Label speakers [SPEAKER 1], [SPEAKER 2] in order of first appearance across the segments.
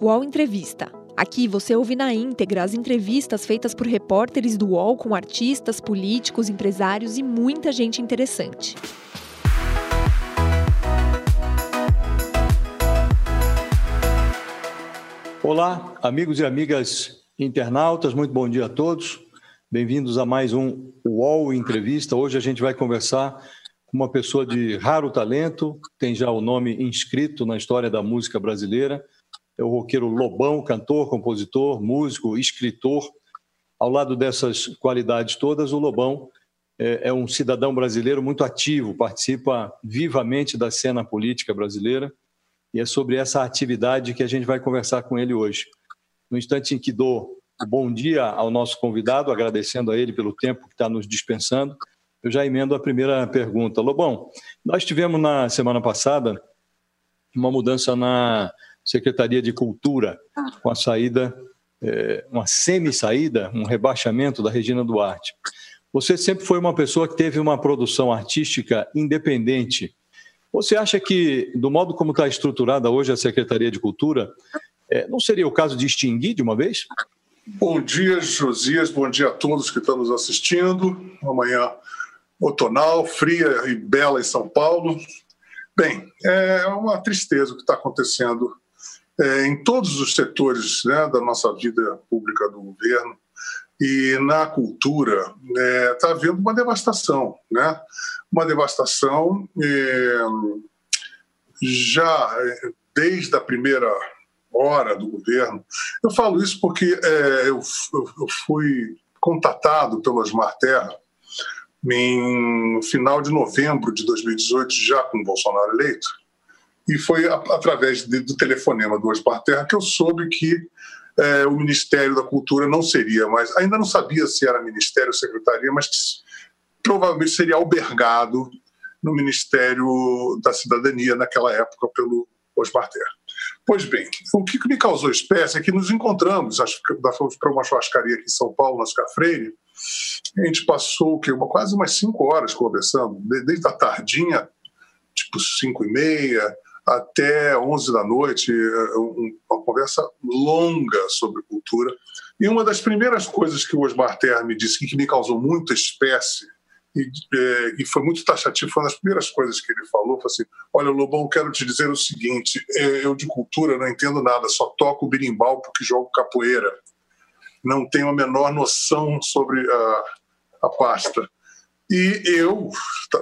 [SPEAKER 1] UOL Entrevista. Aqui você ouve na íntegra as entrevistas feitas por repórteres do UOL com artistas, políticos, empresários e muita gente interessante.
[SPEAKER 2] Olá, amigos e amigas internautas, muito bom dia a todos. Bem-vindos a mais um UOL Entrevista. Hoje a gente vai conversar com uma pessoa de raro talento, tem já o nome inscrito na história da música brasileira. É o roqueiro Lobão, cantor, compositor, músico, escritor. Ao lado dessas qualidades todas, o Lobão é, é um cidadão brasileiro muito ativo, participa vivamente da cena política brasileira. E é sobre essa atividade que a gente vai conversar com ele hoje. No instante em que dou bom dia ao nosso convidado, agradecendo a ele pelo tempo que está nos dispensando, eu já emendo a primeira pergunta. Lobão, nós tivemos na semana passada uma mudança na Secretaria de Cultura, com a saída, é, uma semi-saída, um rebaixamento da Regina Duarte. Você sempre foi uma pessoa que teve uma produção artística independente. Você acha que, do modo como está estruturada hoje a Secretaria de Cultura, é, não seria o caso de extinguir de uma vez?
[SPEAKER 3] Bom dia, Josias. Bom dia a todos que estão nos assistindo. Amanhã outonal, fria e bela em São Paulo. Bem, é uma tristeza o que está acontecendo é, em todos os setores né, da nossa vida pública do governo e na cultura está é, tá havendo uma devastação, né? Uma devastação é, já desde a primeira hora do governo. Eu falo isso porque é, eu, eu, fui contatado pelo Osmar Terra em final de novembro de 2018, já com Bolsonaro eleito, e foi a, através de, do telefonema do Osmar Terra que eu soube que é, o Ministério da Cultura não seria mais, ainda não sabia se era Ministério ou Secretaria, mas que provavelmente seria albergado no Ministério da Cidadania naquela época pelo Osmar Terra. Pois bem, o que me causou espécie é que nos encontramos, acho que para uma churrascaria aqui em São Paulo, na Freire, a gente passou o quê? Uma, quase umas cinco horas conversando, desde a tardinha, tipo cinco e meia, até onze da noite, uma conversa longa sobre cultura. E uma das primeiras coisas que o Osmar Terra me disse, que me causou muita espécie, e, é, e, foi muito taxativo, foi uma das primeiras coisas que ele falou, foi assim, olha, Lobão, quero te dizer o seguinte, é, eu de cultura não entendo nada, só toco berimbau porque jogo capoeira não tenho a menor noção sobre a, a pasta. E eu,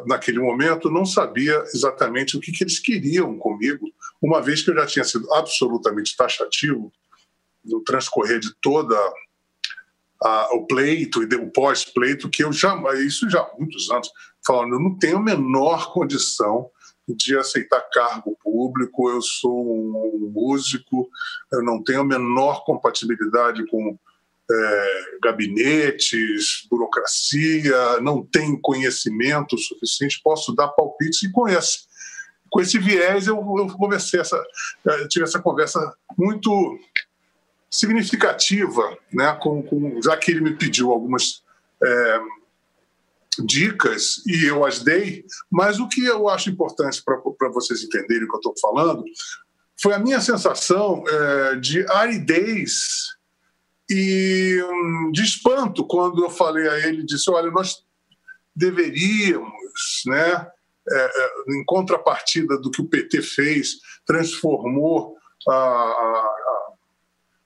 [SPEAKER 3] naquele momento, não sabia exatamente o que, que eles queriam comigo, uma vez que eu já tinha sido absolutamente taxativo no transcorrer de toda a, o pleito e o pós-pleito, que eu jamais, isso já há muitos anos, falando, eu não tenho a menor condição de aceitar cargo público, eu sou um músico, eu não tenho a menor compatibilidade com é, gabinetes, burocracia, não tem conhecimento suficiente, posso dar palpites e conhece. Com esse viés, eu, eu conversei essa, eu tive essa conversa muito significativa, né, com, com, já que ele me pediu algumas é, dicas e eu as dei, mas o que eu acho importante para vocês entenderem o que eu estou falando foi a minha sensação é, de aridez e hum, de espanto quando eu falei a ele, disse, olha, nós deveríamos, né, é, é, em contrapartida do que o PT fez, transformou a, a,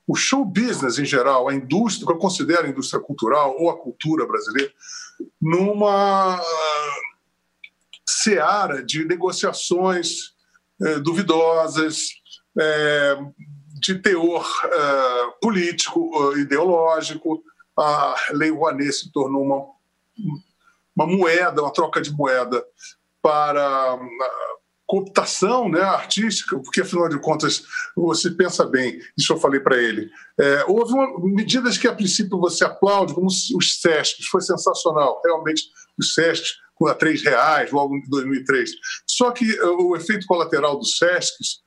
[SPEAKER 3] o show business em geral, a indústria, que eu considero a indústria cultural ou a cultura brasileira, numa seara de negociações é, duvidosas, é, de teor uh, político, uh, ideológico. A Lei Rouanet se tornou uma, uma moeda, uma troca de moeda para uh, cooptação né, artística, porque afinal de contas, você pensa bem, isso eu falei para ele, é, houve uma, medidas que a princípio você aplaude, como os SESCs, foi sensacional, realmente os SESCs com a três reais, logo em 2003. Só que o efeito colateral dos SESCs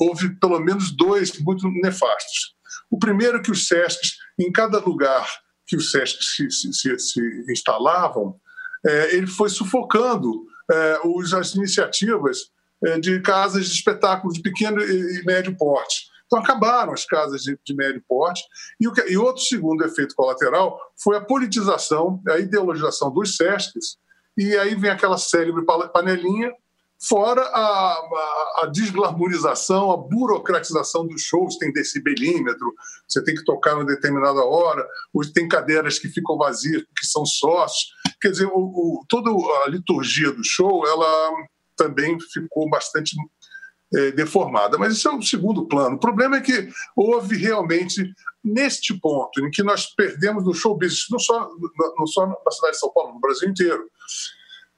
[SPEAKER 3] houve pelo menos dois muito nefastos. O primeiro é que os SESCs, em cada lugar que os SESCs se, se, se instalavam, é, ele foi sufocando é, os, as iniciativas é, de casas de espetáculo de pequeno e médio porte. Então, acabaram as casas de, de médio porte. E, o que, e outro segundo efeito colateral foi a politização, a ideologização dos SESCs. E aí vem aquela célebre panelinha, fora a, a, a desglamorização, a burocratização dos shows. Tem decibelímetro, você tem que tocar numa determinada hora, hoje tem cadeiras que ficam vazias, que são sócios. Quer dizer, o, o, toda a liturgia do show, ela também ficou bastante é, deformada. Mas isso é o segundo plano. O problema é que houve realmente, neste ponto, em que nós perdemos no show business, não só, não só na cidade de São Paulo, no Brasil inteiro.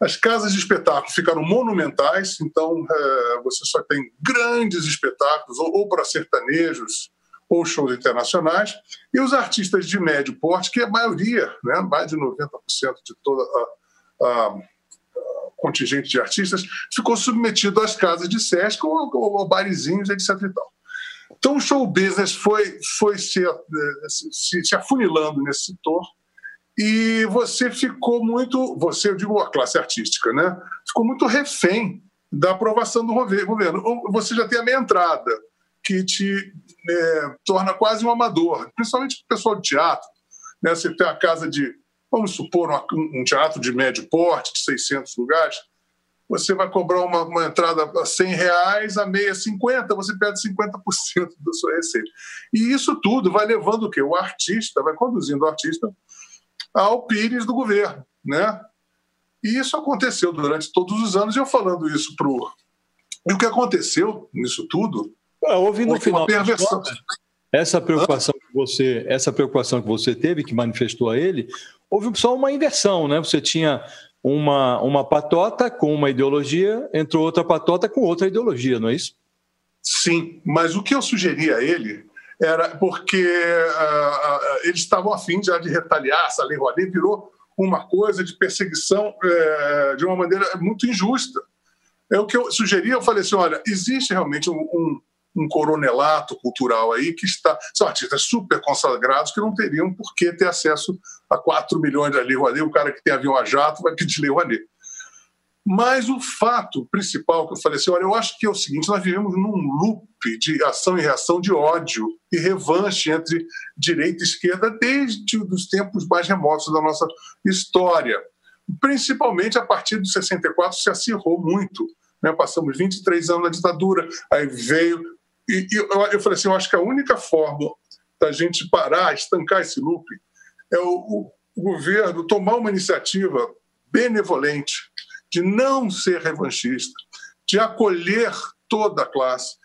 [SPEAKER 3] As casas de espetáculo ficaram monumentais, então é, você só tem grandes espetáculos, ou, ou para sertanejos, ou shows internacionais, e os artistas de médio porte, que é a maioria, né, mais de 90% de toda a, a contingente de artistas, ficou submetido às casas de Sesc ou, ou, ou barizinhos, etc. E tal. Então o show business foi, foi se, se, se afunilando nesse setor e você ficou muito, você, eu digo a classe artística, né? Ficou muito refém da aprovação do governo. Você já tem a meia entrada, que te é, torna quase um amador, principalmente o pessoal de teatro. Né? Você tem a casa de vamos supor, um teatro de médio porte, de 600 lugares, você vai cobrar uma, uma entrada a 100 reais, a meia 50, você perde 50% da sua receita. E isso tudo vai levando o quê? O artista, vai conduzindo o artista ao pires do governo, né? E isso aconteceu durante todos os anos, e eu falando isso para o... E o que aconteceu nisso tudo...
[SPEAKER 2] Ah, houve no final perversão. Essa preocupação que você, essa preocupação que você teve, que manifestou a ele, houve só uma inversão, né? Você tinha uma, uma patota com uma ideologia, entrou outra patota com outra ideologia, não é isso?
[SPEAKER 3] Sim, mas o que eu sugeri a ele era porque uh, uh, eles estavam afim já de retaliar, essa lei Rouanet virou uma coisa de perseguição uh, de uma maneira muito injusta. É o que eu sugeri, eu falei assim, olha, existe realmente um, um um coronelato cultural aí que está. São artistas super consagrados que não teriam por que ter acesso a 4 milhões de Lei Rouanet. O cara que tem avião a jato vai pedir Lei Rouanet. Mas o fato principal que eu falei assim, olha, eu acho que é o seguinte, nós vivemos num loop de ação e reação de ódio e revanche entre direita e esquerda desde os tempos mais remotos da nossa história. Principalmente a partir de 64 se acirrou muito. Né? Passamos 23 anos na ditadura, aí veio e, e eu, eu, falei assim, eu acho que a única forma da gente parar, estancar esse loop, é o, o, o governo tomar uma iniciativa benevolente de não ser revanchista, de acolher toda a classe,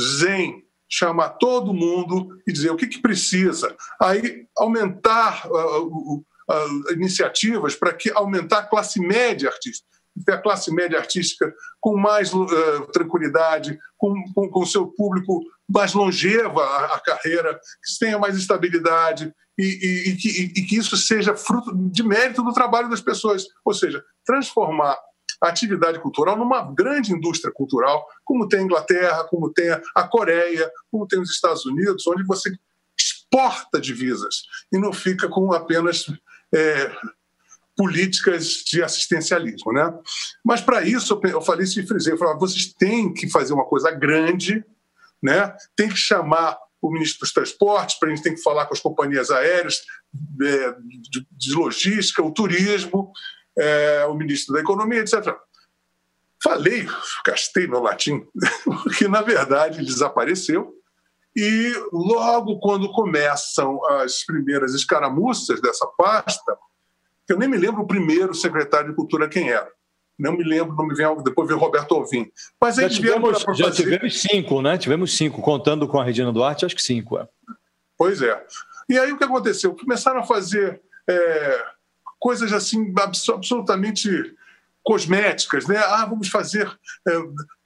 [SPEAKER 3] zen, chamar todo mundo e dizer o que, que precisa. Aí aumentar uh, uh, uh, iniciativas para que aumentar a classe média artística ter a classe média artística com mais uh, tranquilidade, com o seu público mais longeva a, a, carreira, que tenha mais estabilidade e, e, e, que, e, que, isso seja fruto de mérito do trabalho das pessoas. Ou seja, transformar atividade cultural numa grande indústria cultural, como tem a Inglaterra, como tem a Coreia, como tem os Estados Unidos, onde você exporta divisas e não fica com apenas é, políticas de assistencialismo. Né? Mas, para isso, eu falei isso e frisei, eu falei, vocês têm que fazer uma coisa grande, né? tem que chamar o ministro dos Transportes, para a gente tem que falar com as companhias aéreas, é, de, logística, o turismo, é, o ministro da Economia, etc. Falei, gastei meu latim, porque, na verdade, ele desapareceu, e logo quando começam as primeiras escaramuças dessa pasta, eu nem me lembro o primeiro secretário de Cultura quem era. Não me lembro, não me vem depois veio Roberto Alvim.
[SPEAKER 2] Mas já tivemos, já tivemos cinco, né? Tivemos cinco, contando com a Regina Duarte, acho que cinco. É.
[SPEAKER 3] Pois é. E aí o que aconteceu? Começaram a fazer é, coisas assim absolutamente cosméticas, né? Ah, vamos fazer é,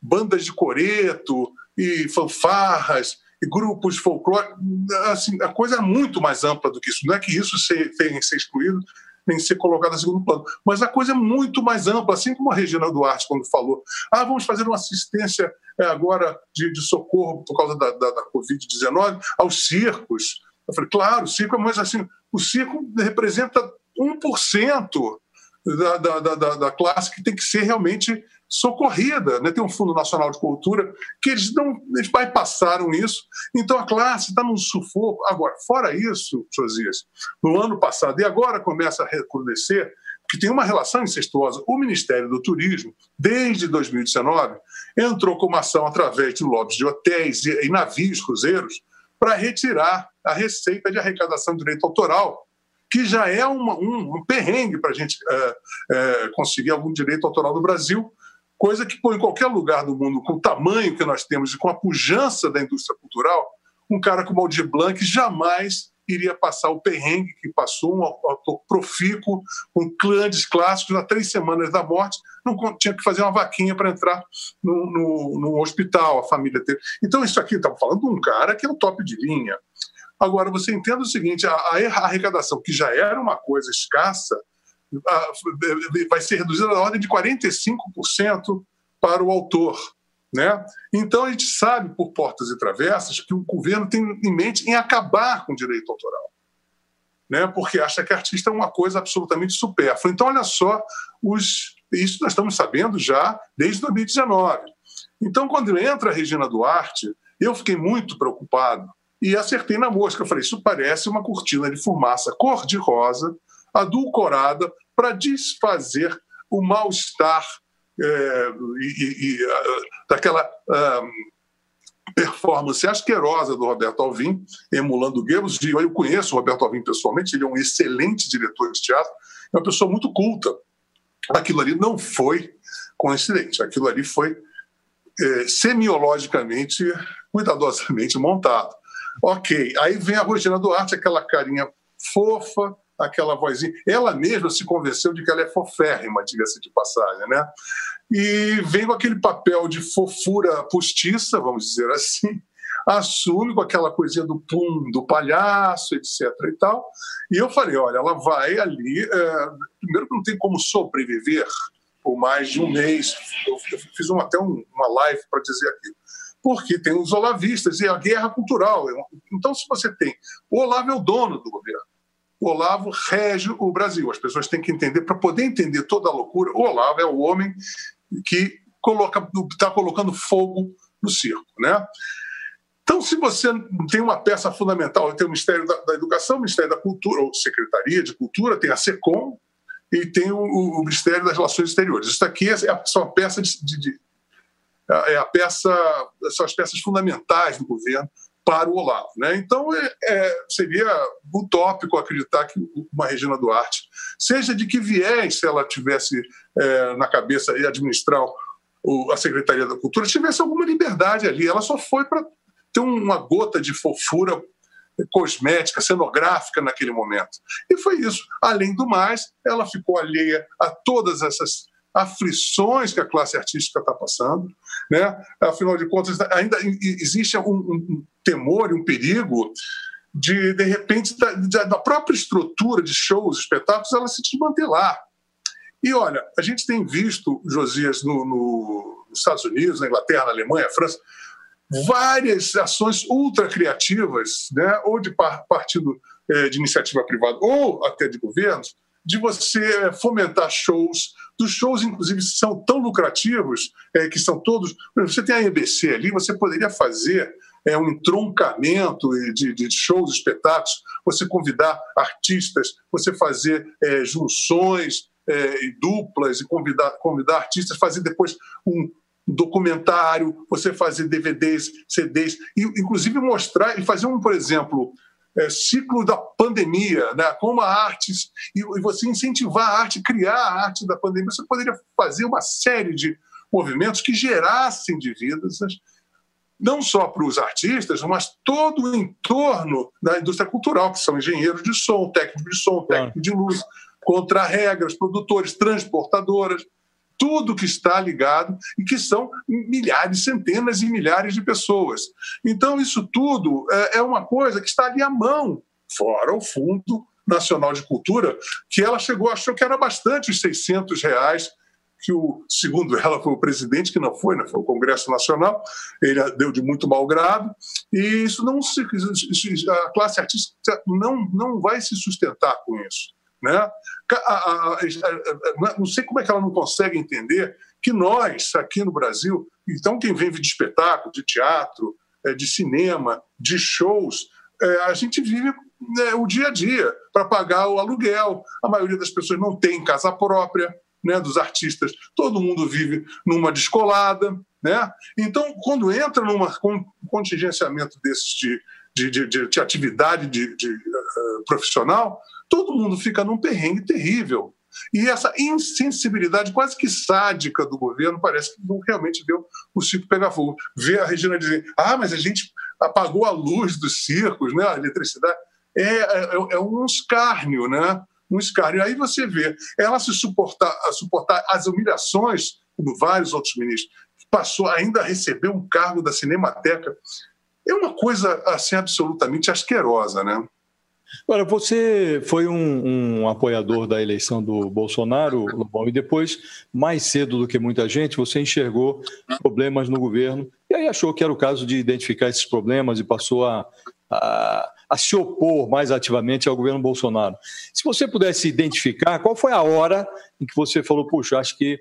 [SPEAKER 3] bandas de coreto e fanfarras e grupos folclóricos. Assim, a coisa é muito mais ampla do que isso. Não é que isso tenha que ser excluído, nem ser colocada em segundo plano. Mas a coisa é muito mais ampla, assim como a Regina Duarte, quando falou: ah, vamos fazer uma assistência é, agora de, de, socorro por causa da, da, da Covid-19 aos circos. Eu falei: claro, o circo, mas assim, o circo representa 1% da, da, da, da classe que tem que ser realmente socorrida. Né? Tem um Fundo Nacional de Cultura que eles não eles bypassaram isso. Então a classe está num sufoco. Agora, fora isso, Josias, no ano passado, e agora começa a recrudescer, que tem uma relação incestuosa. O Ministério do Turismo, desde 2019, entrou com uma ação através de lobbies de hotéis e navios cruzeiros para retirar a receita de arrecadação de direito autoral que já é uma, um, um, perrengue para a gente é, é, conseguir algum direito autoral no Brasil, coisa que, pô, em qualquer lugar do mundo, com o tamanho que nós temos e com a pujança da indústria cultural, um cara como Aldir Blanc jamais iria passar o perrengue que passou, um autor profícuo, com clãs clássicos, na três semanas da morte, não tinha que fazer uma vaquinha para entrar no, no, no, hospital, a família teve. Então, isso aqui, estamos falando de um cara que é o top de linha. Agora, você entenda o seguinte: a, a arrecadação, que já era uma coisa escassa, vai ser reduzida na ordem de 45% para o autor. Né? Então, a gente sabe, por portas e travessas, que o governo tem em mente em acabar com o direito autoral. Né? Porque acha que artista é uma coisa absolutamente supérflua. Então, olha só, os, isso nós estamos sabendo já desde 2019. Então, quando entra a Regina Duarte, eu fiquei muito preocupado, e acertei na mosca. Falei, isso parece uma cortina de fumaça cor-de-rosa, adulcorada, para desfazer o mal-estar é, e, e, daquela performance asquerosa do Roberto Alvim, emulando Goebbels. Eu conheço o Roberto Alvim pessoalmente, ele é um excelente diretor de teatro, é uma pessoa muito culta. Aquilo ali não foi coincidente, aquilo ali foi é, semiologicamente, cuidadosamente montado. Ok, aí vem a Regina Duarte, aquela carinha fofa, aquela vozinha. Ela mesma se convenceu de que ela é foférrima, diga-se de passagem, né? E vem com aquele papel de fofura postiça, vamos dizer assim, assume com aquela coisinha do pum, do palhaço, etc. e tal. E eu falei: olha, ela vai ali. É... primeiro, que não tem como sobreviver por mais de um mês. Eu fiz um, até um, uma live para dizer aquilo porque tem os olavistas e a guerra cultural. Então, se você tem. O Olavo é o dono do governo. O Olavo rege o Brasil. As pessoas têm que entender, para poder entender toda a loucura, o Olavo é o homem que está colocando fogo no circo. Né? Então, se você tem uma peça fundamental, tem o Ministério da, da Educação, o Ministério da Cultura, ou Secretaria de Cultura, tem a SECOM e tem o, o Ministério das Relações Exteriores. Isso aqui é, é só uma peça de, de, é a peça, são as peças fundamentais do governo para o Olavo. Né? Então, é, é, seria utópico acreditar que uma Regina Duarte, seja de que viés, se ela tivesse é, na cabeça e administrar o, a Secretaria da Cultura, tivesse alguma liberdade ali. Ela só foi para ter uma gota de fofura cosmética, cenográfica naquele momento. E foi isso. Além do mais, ela ficou alheia a todas essas aflições que a classe artística está passando, né? Afinal de contas, ainda existe um, um temor e um perigo de, de repente, da, da, própria estrutura de shows, espetáculos, ela se desmantelar. E olha, a gente tem visto, Josias, no, no, nos Estados Unidos, na Inglaterra, na Alemanha, na França, várias ações ultra criativas, né? ou de partido é, de iniciativa privada, ou até de governos, de você fomentar shows, dos shows, inclusive, são tão lucrativos, é, que são todos. Você tem a EBC ali, você poderia fazer é, um entroncamento de, de shows, espetáculos, você convidar artistas, você fazer é, junções é, e duplas e convidar, convidar artistas, fazer depois um, documentário, você fazer DVDs, CDs, e inclusive mostrar e fazer um, por exemplo, é, ciclo da pandemia, né? como a arte, e, e você incentivar a arte, criar a arte da pandemia, você poderia fazer uma série de movimentos que gerassem dívidas, não só para os artistas, mas todo o entorno da indústria cultural, que são engenheiros de som, técnicos de som, técnicos de luz, contra-regras, produtores, transportadoras tudo que está ligado e que são milhares, centenas e milhares de pessoas. Então, isso tudo é, é uma coisa que está ali à mão, fora o Fundo Nacional de Cultura, que ela chegou, achou que era bastante os 600 reais que o, segundo ela, foi o presidente que não foi, né? foi o Congresso Nacional, ele deu de muito mau grado, e isso não se, a classe artística não, não vai se sustentar com isso. Né? A, a, a, não sei como é que ela não consegue entender que nós, aqui no Brasil, então quem vem de espetáculo, de teatro, é, de cinema, de shows, é, a gente vive né, o dia a dia para pagar o aluguel. A maioria das pessoas não tem casa própria, né, dos artistas. Todo mundo vive numa descolada. Né? Então, quando entra num contingenciamento desses de, de, de, de atividade de, de uh, profissional, todo mundo fica num perrengue terrível. E essa insensibilidade quase que sádica do governo parece que não realmente deu o circo pegar fogo. Ver a Regina dizer, ah, mas a gente apagou a luz dos circos, né, a eletricidade. É, é, é um escárnio, né? Um escárnio. Aí você vê ela se suportar, suportar as humilhações, como vários outros ministros, passou ainda a receber um cargo da Cinemateca. É uma coisa assim absolutamente asquerosa, né?
[SPEAKER 2] Agora, você foi um, um, apoiador da eleição do Bolsonaro, Lobão, e depois, mais cedo do que muita gente, você enxergou problemas no governo e aí achou que era o caso de identificar esses problemas e passou a, a, a se opor mais ativamente ao governo Bolsonaro. Se você pudesse identificar, qual foi a hora em que você falou, puxa, acho que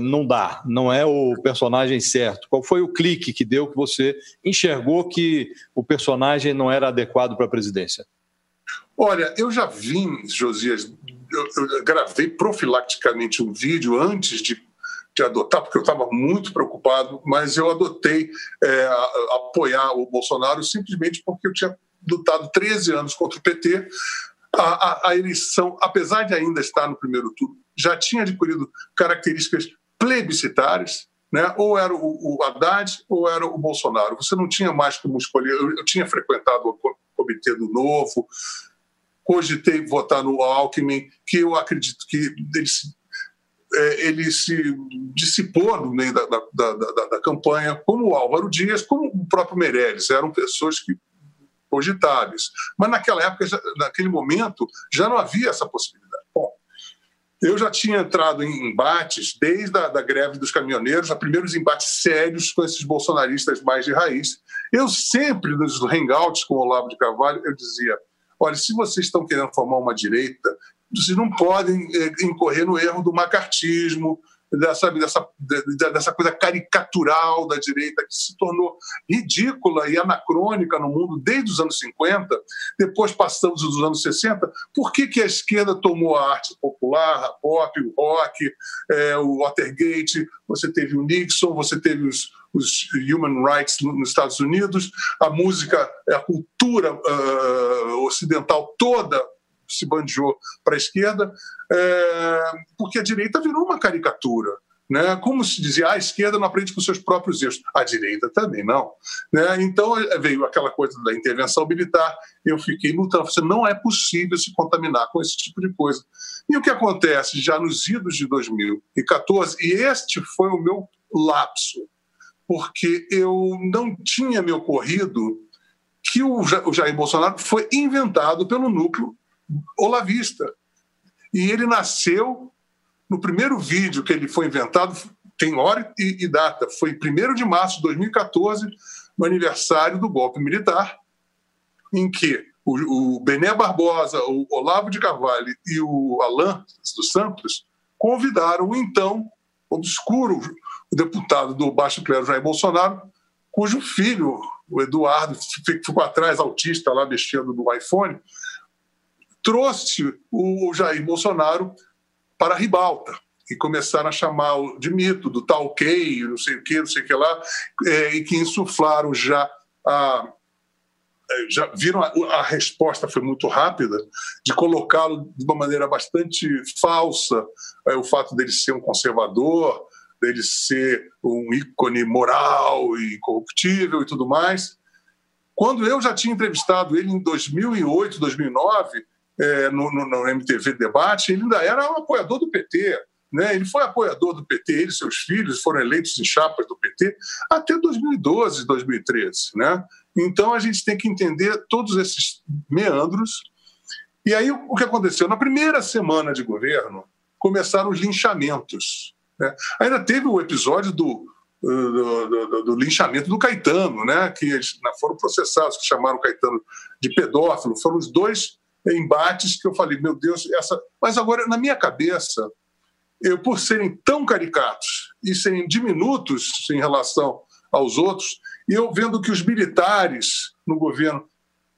[SPEAKER 2] não dá, não é o personagem certo? Qual foi o clique que deu que você enxergou que o personagem não era adequado para a presidência?
[SPEAKER 3] Olha, eu já vim, Josias, eu, eu gravei profilacticamente um vídeo antes de, de adotar, porque eu estava muito preocupado, mas eu adotei é, a, a apoiar o Bolsonaro simplesmente porque eu tinha lutado 13 anos contra o PT. A, a, a, eleição, apesar de ainda estar no primeiro turno, já tinha adquirido características plebiscitárias, né? ou era o, o Haddad ou era o Bolsonaro. Você não tinha mais como escolher. Eu, eu tinha frequentado o Comitê do Novo, cogitei votar no Alckmin, que eu acredito que ele se, é, ele se dissipou no meio da, da, da, da, campanha, como o Álvaro Dias, como o próprio Meirelles, eram pessoas que cogitáveis. Mas naquela época, já, naquele momento, já não havia essa possibilidade. Eu já tinha entrado em embates desde a da greve dos caminhoneiros, a primeiros embates sérios com esses bolsonaristas mais de raiz. Eu sempre, nos hangouts com o Olavo de Carvalho, eu dizia Olha, se vocês estão querendo formar uma direita, vocês não podem é, incorrer no erro do macartismo, dessa, dessa, dessa coisa caricatural da direita que se tornou ridícula e anacrônica no mundo desde os anos 50, depois passamos dos anos 60. Por que, que a esquerda tomou a arte popular, a pop, o rock, é, o Watergate, você teve o Nixon, você teve os, os human rights nos Estados Unidos, a música, a cultura uh, ocidental toda se bandiou para a esquerda, é, porque a direita virou uma caricatura. Né? Como se dizia, ah, a esquerda não aprende com seus próprios erros, a direita também não. Né? Então é, veio aquela coisa da intervenção militar, eu fiquei lutando, você não é possível se contaminar com esse tipo de coisa. E o que acontece já nos idos de 2014, e este foi o meu lapso, porque eu não tinha me ocorrido que o Jair Bolsonaro foi inventado pelo núcleo olavista. E ele nasceu no primeiro vídeo que ele foi inventado, tem hora e, e data, foi 1 de março de 2014, no aniversário do golpe militar, em que o, o Bené Barbosa, o Olavo de Carvalho e o Alain dos Santos convidaram o então obscuro deputado do Baixo Clero Jair Bolsonaro, cujo filho, o Eduardo, ficou atrás, autista lá mexendo no iPhone, trouxe o Jair Bolsonaro para a ribalta e começaram a chamar de mito, do tal ok, não sei o que, não sei o que lá, é, e que insuflaram já a. É, já viram a, a resposta foi muito rápida de colocá-lo de uma maneira bastante falsa é, o fato dele ser um conservador dele ser um ícone moral e corruptível e tudo mais quando eu já tinha entrevistado ele em 2008 2009 é, no, no, no, MTV Debate, ele ainda era um apoiador do PT. Né? Ele foi apoiador do PT, ele e seus filhos foram eleitos em chapas do PT até 2012, 2013. Né? Então a gente tem que entender todos esses meandros. E aí o que aconteceu? Na primeira semana de governo, começaram os linchamentos. Né? Ainda teve o episódio do, do, do, do, linchamento do Caetano, né? que eles foram processados, que chamaram o Caetano de pedófilo. Foram os dois embates que eu falei, meu Deus, essa. Mas agora, na minha cabeça, eu, por serem tão caricatos e serem diminutos em relação aos outros, e eu vendo que os militares no governo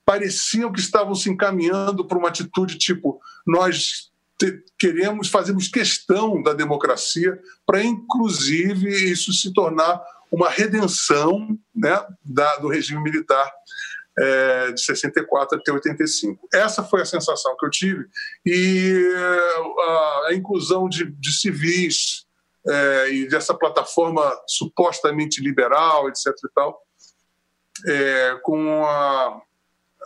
[SPEAKER 3] pareciam que estavam se encaminhando para uma atitude tipo: nós queremos, fazemos questão da democracia para, inclusive, isso se tornar uma redenção né, da, do regime militar é, de 64 até 85. Essa foi a sensação que eu tive. E a, a inclusão de, de civis é, e dessa plataforma supostamente liberal, etc. E tal, é, com a,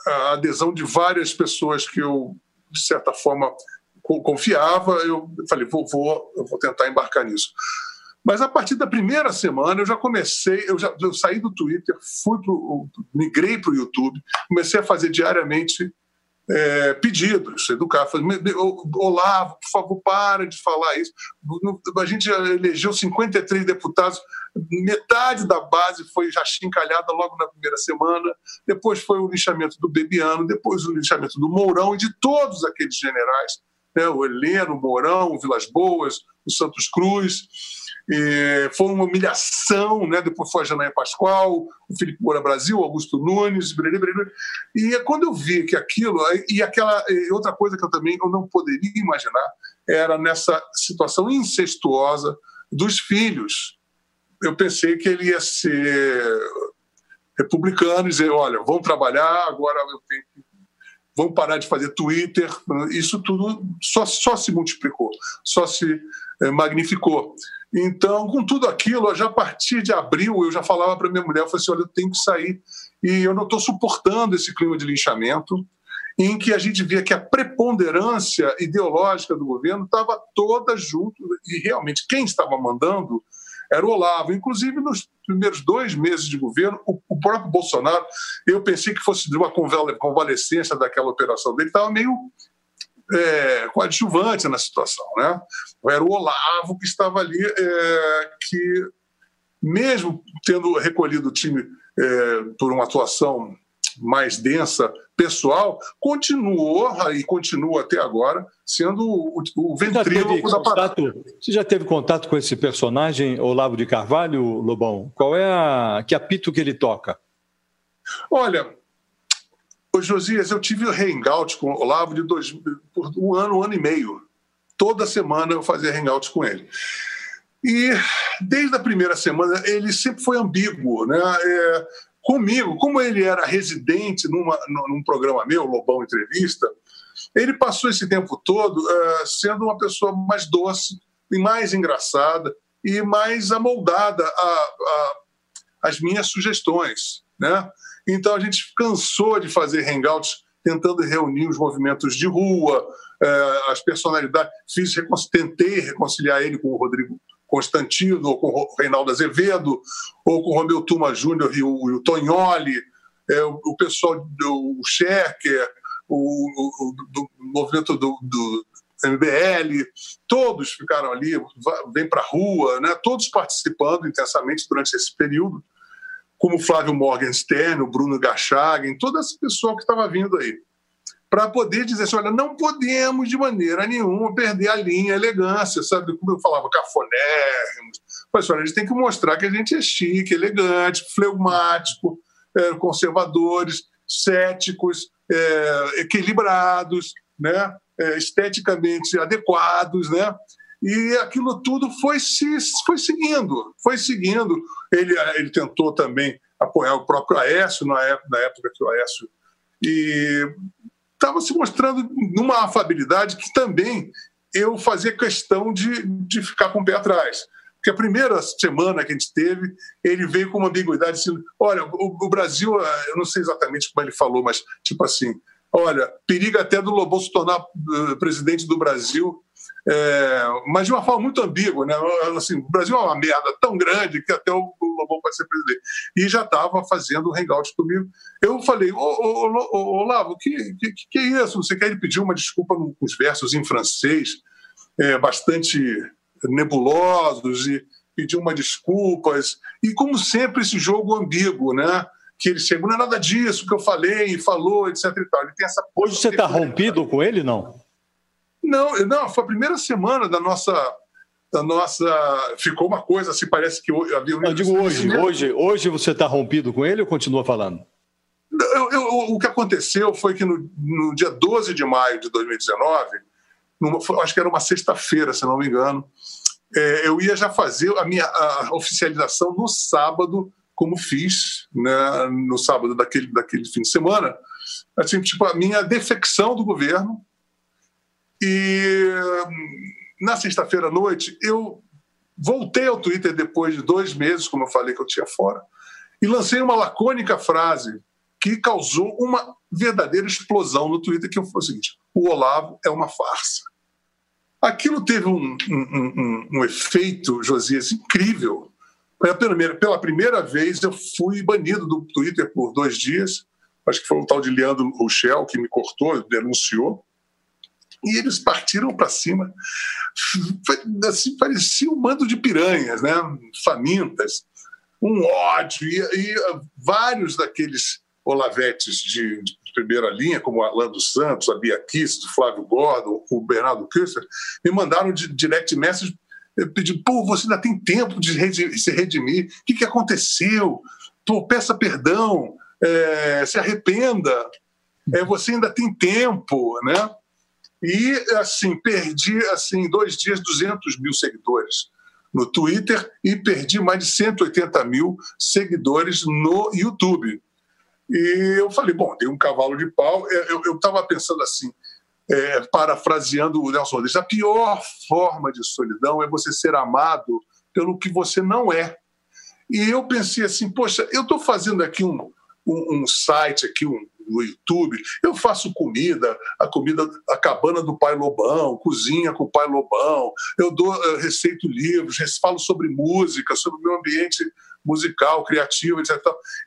[SPEAKER 3] a adesão de várias pessoas que eu, de certa forma, confiava, eu falei, vou, vou, eu vou tentar embarcar nisso. Mas a partir da primeira semana eu já comecei, eu já eu saí do Twitter, fui pro, migrei para o YouTube, comecei a fazer diariamente é, pedidos, educar, Olavo, por favor, para de falar isso. A gente já elegeu 53 deputados, metade da base foi já chincalhada logo na primeira semana, depois foi o lixamento do Bebiano, depois o lixamento do Mourão e de todos aqueles generais, né, o Heleno, o Mourão, o Vilas Boas, o Santos Cruz. E foi uma humilhação, né? depois foi a Janaia Pascoal, o Felipe Moura Brasil, Augusto Nunes, brerê, brerê. e quando eu vi que aquilo, e aquela e outra coisa que eu também eu não poderia imaginar, era nessa situação incestuosa dos filhos. Eu pensei que ele ia ser republicano e dizer, olha, vamos trabalhar, agora eu tenho que vamos parar de fazer Twitter. Isso tudo só, só se multiplicou, só se é, magnificou. Então, com tudo aquilo, já a partir de abril, eu já falava para minha mulher, eu falei assim, olha, eu tenho que sair. E eu não estou suportando esse clima de linchamento, em que a gente via que a preponderância ideológica do governo estava toda junto, e realmente quem estava mandando era o Olavo. Inclusive, nos primeiros dois meses de governo, o, o próprio Bolsonaro, eu pensei que fosse de uma convalescência daquela operação dele, estava meio é, coadjuvante na situação. Né? Era o Olavo que estava ali, é, que, mesmo tendo recolhido o time é, por uma atuação mais densa, pessoal, continuou e continua até agora sendo o, o ventríloco da parada.
[SPEAKER 2] Você já teve contato com esse personagem, Olavo de Carvalho, Lobão? Qual é a que apito que ele toca?
[SPEAKER 3] Olha, Ô, Josias, eu tive o hangout com o Olavo de dois, por um ano, um ano e meio. Toda semana eu fazia hangout com ele. E desde a primeira semana ele sempre foi ambíguo, né? É, comigo, como ele era residente numa, num programa meu, Lobão Entrevista, ele passou esse tempo todo é, sendo uma pessoa mais doce e mais engraçada e mais amoldada às minhas sugestões, né? Então a gente cansou de fazer hangouts tentando reunir os movimentos de rua, eh, as personalidades. Fiz, tentei reconciliar ele com o Rodrigo Constantino, ou com o Reinaldo Azevedo, ou com o Romeu Tuma Júnior e o, o Tognoli, eh, o, o, pessoal do Scherker, o, o, do movimento do, do MBL, todos ficaram ali, vem para a rua, né? todos participando intensamente durante esse período como Flávio Morgenstern, o Bruno Gachagin, toda essa pessoa que estava vindo aí, para poder dizer assim, olha, não podemos de maneira nenhuma perder a linha, a elegância, sabe? Como eu falava, cafonérrimos. Mas olha, a gente tem que mostrar que a gente é chique, elegante, fleumático, é, conservadores, céticos, é, equilibrados, né? É, esteticamente adequados, né? E aquilo tudo foi se foi seguindo, foi seguindo. Ele, ele tentou também apoiar o próprio Aécio na época, na época que o Aécio e estava se mostrando numa afabilidade que também eu fazia questão de, de ficar com o pé atrás. Porque a primeira semana que a gente teve, ele veio com uma ambiguidade assim: olha, o, o Brasil, eu não sei exatamente como ele falou, mas tipo assim, olha, periga até do Lobão se tornar uh, presidente do Brasil é, mas de uma forma muito ambígua, né? Assim, o Brasil é uma merda tão grande que até o Lobão pode ser presidente. E já estava fazendo o hangout comigo. Eu falei, ô, ô, ô, Olavo, que, que, que é isso? Você quer ele pedir uma desculpa com os versos em francês, é, bastante nebulosos, e pedir uma desculpas. E como sempre, esse jogo ambíguo, né? que ele chegou, não é nada disso que eu falei, falou, etc. E tal. Ele tem essa
[SPEAKER 2] Hoje você está rompido com ele, não?
[SPEAKER 3] Não, não, foi a primeira semana da nossa da nossa. Ficou uma coisa assim, parece que havia um.
[SPEAKER 2] Eu digo hoje, hoje, hoje você está rompido com ele ou continua falando?
[SPEAKER 3] Eu, eu, o que aconteceu foi que no, no, dia 12 de maio de 2019, numa, acho que era uma sexta-feira, se não me engano, é, eu ia já fazer a minha a oficialização no sábado, como fiz né, no sábado daquele, daquele fim de semana, assim, tipo, a minha defecção do governo. E na sexta-feira à noite, eu voltei ao Twitter depois de dois meses, como eu falei que eu tinha fora, e lancei uma lacônica frase que causou uma verdadeira explosão no Twitter, que foi o seguinte: o Olavo é uma farsa. Aquilo teve um, um, um, um efeito, Josias, incrível. Pela primeira, pela primeira vez eu fui banido do Twitter por dois dias. Acho que foi o tal de Leandro Rochel que me cortou, denunciou. E eles partiram para cima. Assim, parecia um mando de piranhas, né? famintas. Um ódio. E, e vários daqueles olavetes de, de, primeira linha, como Alan dos Santos, a Bia Kiss, Flávio Gordon, o Bernardo Kirchner, me mandaram de direct message pedindo, pô, você ainda tem tempo de se redimir, o que, que aconteceu? Pô, peça perdão, é, se arrependa, é, você ainda tem tempo, né? E, assim, perdi, assim, em dois dias, 200 mil seguidores no Twitter e perdi mais de 180 mil seguidores no YouTube. E eu falei, bom, tem um cavalo de pau. É, eu estava pensando assim, é, parafraseando o Nelson Rodrigues, a pior forma de solidão é você ser amado pelo que você não é. E eu pensei assim, poxa, eu estou fazendo aqui um, um, um, site, aqui um, no YouTube, eu faço comida, a comida, a cabana do Pai Lobão, cozinha com o Pai Lobão, eu dou, eu receito livros, falo sobre música, sobre o meu ambiente musical, criativo, etc.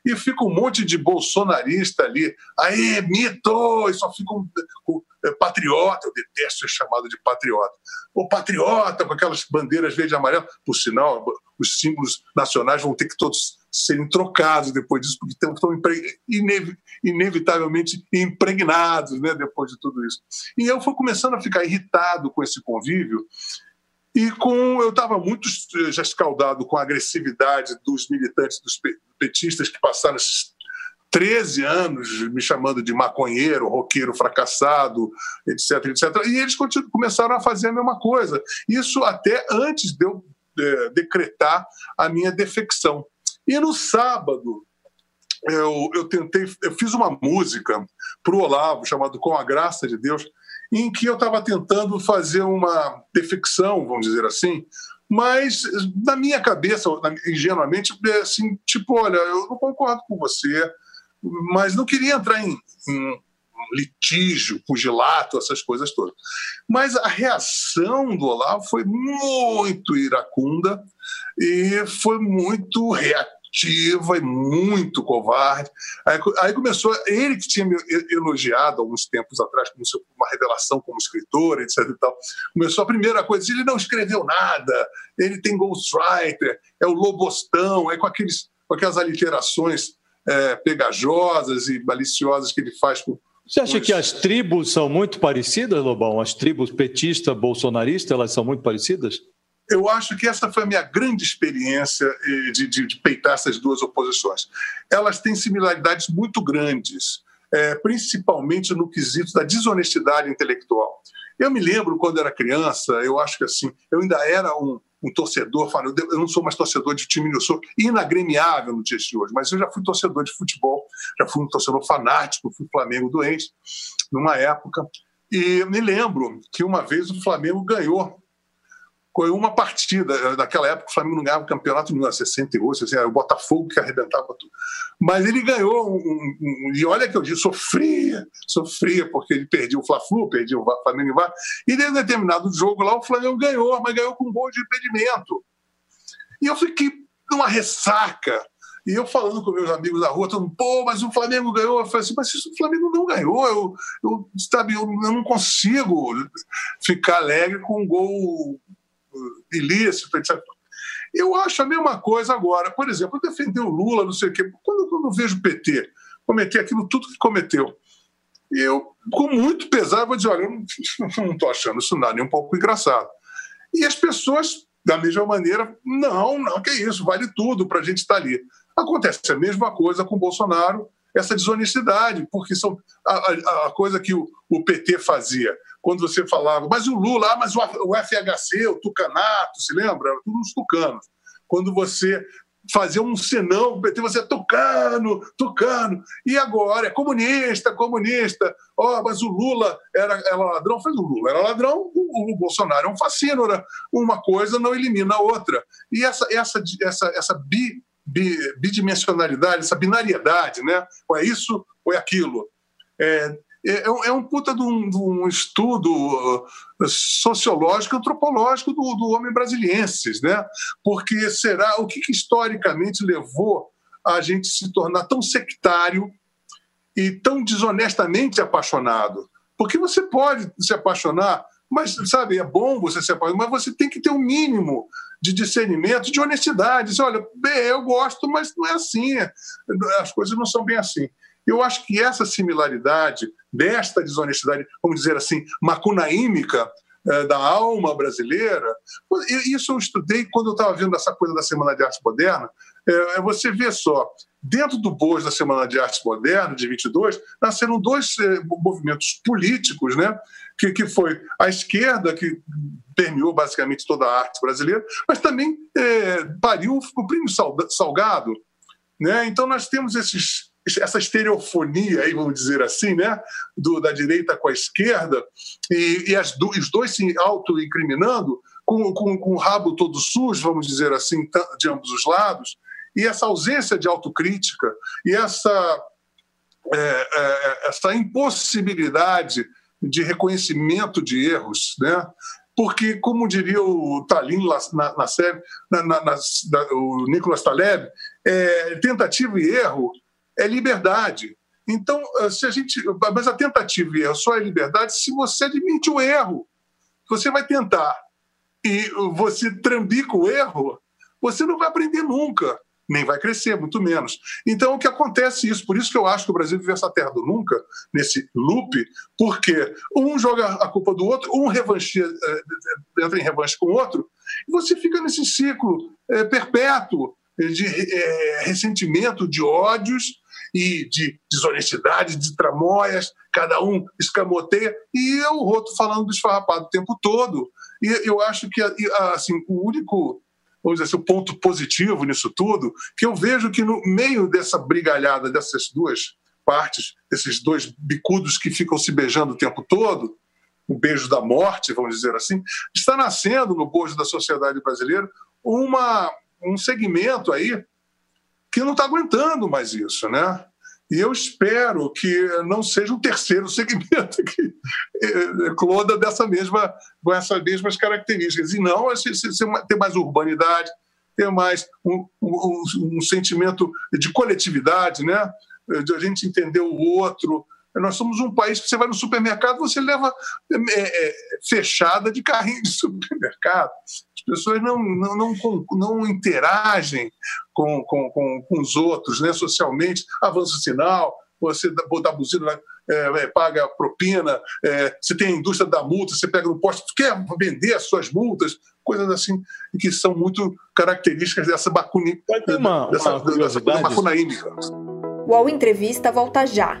[SPEAKER 3] E fica um monte de bolsonarista ali, aí, mito! E só fica um, um é, patriota, eu detesto ser chamado de patriota. O patriota, com aquelas bandeiras verde e amarelo, por sinal, os símbolos nacionais vão ter que todos serem trocados depois disso, porque estão, inevitavelmente impregnados né, depois de tudo isso. E eu fui começando a ficar irritado com esse convívio e com eu estava muito já escaldado com a agressividade dos militantes, dos petistas que passaram esses 13 anos me chamando de maconheiro, roqueiro fracassado, etc, etc. E eles começaram a fazer a mesma coisa. Isso até antes de eu é, decretar a minha defecção. E no sábado, eu, eu tentei, eu fiz uma música para o Olavo, chamado Com a Graça de Deus, em que eu estava tentando fazer uma defecção, vamos dizer assim, mas na minha cabeça, ingenuamente, é assim, tipo, olha, eu não concordo com você, mas não queria entrar em, em litígio, pugilato, essas coisas todas. Mas a reação do Olavo foi muito iracunda e foi muito reativa ativa e muito covarde. Aí, aí, começou, ele que tinha me elogiado alguns tempos atrás como uma revelação como escritor, etc e tal, começou a primeira coisa, ele não escreveu nada, ele tem ghostwriter, é o lobostão, é com, aqueles, com aquelas aliterações é, pegajosas e maliciosas que ele faz com,
[SPEAKER 2] você acha que as tribos são muito parecidas, Lobão? As tribos petista, bolsonarista, elas são muito parecidas?
[SPEAKER 3] eu acho que essa foi a minha grande experiência eh, de, de, de peitar essas duas oposições. Elas têm similaridades muito grandes, é, principalmente no quesito da desonestidade intelectual. Eu me lembro quando era criança, eu acho que assim, eu ainda era um, um torcedor, eu não sou mais torcedor de time, eu sou inagremiável no dia de hoje, mas eu já fui torcedor de futebol, já fui um torcedor fanático, fui Flamengo doente numa época. E me lembro que uma vez o Flamengo ganhou foi uma partida. Naquela época, o Flamengo não ganhava o campeonato em 1968, assim, era o Botafogo que arrebentava tudo. Mas ele ganhou, um, um, e olha que eu disse, sofria, sofria, porque ele perdia o Fla-Flu, perdia o Flamengo e e em determinado jogo lá, o Flamengo ganhou, mas ganhou com um gol de impedimento. E eu fiquei numa ressaca, e eu falando com meus amigos da rua, todo pô, mas o Flamengo ganhou. Eu falei assim, mas se o Flamengo não ganhou, eu, eu, sabe, eu não consigo ficar alegre com um gol ilícito, etc. Eu acho a mesma coisa agora. Por exemplo, defender o Lula, não sei o quê. Quando, quando eu vejo o PT cometer aquilo tudo que cometeu, eu, com muito pesar, vou dizer: olha, eu não estou achando isso nada nem um pouco engraçado. E as pessoas Da mesma maneira, não, não, que isso, vale tudo para a gente estar tá ali. Acontece a mesma coisa com o Bolsonaro, essa desonestidade, porque são a, a, a coisa que o, o, PT fazia. Quando você falava, mas o Lula, ah, mas o, o FHC, o Tucanato, se lembra? Tudo os tucanos. Quando você fazia um senão, o PT você é tucano, tucano, e agora é comunista, comunista, oh, mas o Lula era, era ladrão, fez o Lula era ladrão, o, o Bolsonaro é um fascínora, uma coisa não elimina a outra. E essa, essa, essa, essa bi bidimensionalidade, essa binariedade, né? Ou é isso ou é aquilo. É, é, é um puta de um, de um, estudo uh, sociológico, antropológico do, do homem brasilienses, né? Porque será o que, que historicamente levou a gente se tornar tão sectário e tão desonestamente apaixonado? Porque você pode se apaixonar, mas sabe, é bom você se apaixonar, mas você tem que ter um mínimo de discernimento, de honestidade. Dizer, olha, bem, eu gosto, mas não é assim. As coisas não são bem assim. Eu acho que essa similaridade desta desonestidade, vamos dizer assim, macunaímica eh, da alma brasileira, isso eu estudei quando eu estava vendo essa coisa da Semana de Arte Moderna. É, você vê só, dentro do bojo da Semana de Arte Moderna, de 22, nasceram dois eh, movimentos políticos, né? que, que foi a esquerda, que permeou basicamente toda a arte brasileira, mas também é, pariu o primo Salgado. Né? Então, nós temos esses, essa estereofonia, aí, vamos dizer assim, né? Do, da direita com a esquerda, e, e as do, os dois se auto-incriminando, com, com, com o rabo todo sujo, vamos dizer assim, de ambos os lados, e essa ausência de autocrítica, e essa, é, é, essa impossibilidade de reconhecimento de erros, né? Porque, como diria o Talim na, na série, na, na, na, o Nicolas Taleb, é, tentativa e erro é liberdade. Então, eh, se a gente, mas a tentativa e erro só é liberdade se você admite o erro. Você vai tentar e você trambica o erro, você não vai aprender nunca nem vai crescer, muito menos. Então, o que acontece isso? Por isso que eu acho que o Brasil vive essa terra do nunca, nesse loop, porque um joga a culpa do outro, um revanchia, eh, entra em revanche com o outro, e você fica nesse ciclo é, perpétuo de é, ressentimento, de ódios e de desonestidade, de tramóias, cada um escamoteia, e o outro falando do esfarrapado o tempo todo. E eu acho que assim, o único vamos dizer assim, o ponto positivo nisso tudo, que eu vejo que no meio dessa brigalhada dessas duas partes, esses dois bicudos que ficam se beijando o tempo todo, o beijo da morte, vamos dizer assim, está nascendo no bojo da sociedade brasileira uma, um segmento aí que não está aguentando mais isso, né? E eu espero que não seja um terceiro segmento que ecloda dessa mesma, com essas mesmas características. E não ter mais urbanidade, ter mais um, um, um, sentimento de coletividade, né? de a gente entender o outro. Nós somos um país que você vai no supermercado, você leva é, é, fechada de carrinho de supermercado pessoas não, não, não, não interagem com, com, com, com os outros, né, socialmente. Avanço sinal, você dá buzina, é, é, paga propina, é, você tem a indústria da multa, você pega no posto, quer vender as suas multas, coisas assim que são muito características dessa bacuni,
[SPEAKER 2] uma, dessa, uma dessa coisa
[SPEAKER 1] macunaímica. O UOL Entrevista volta já.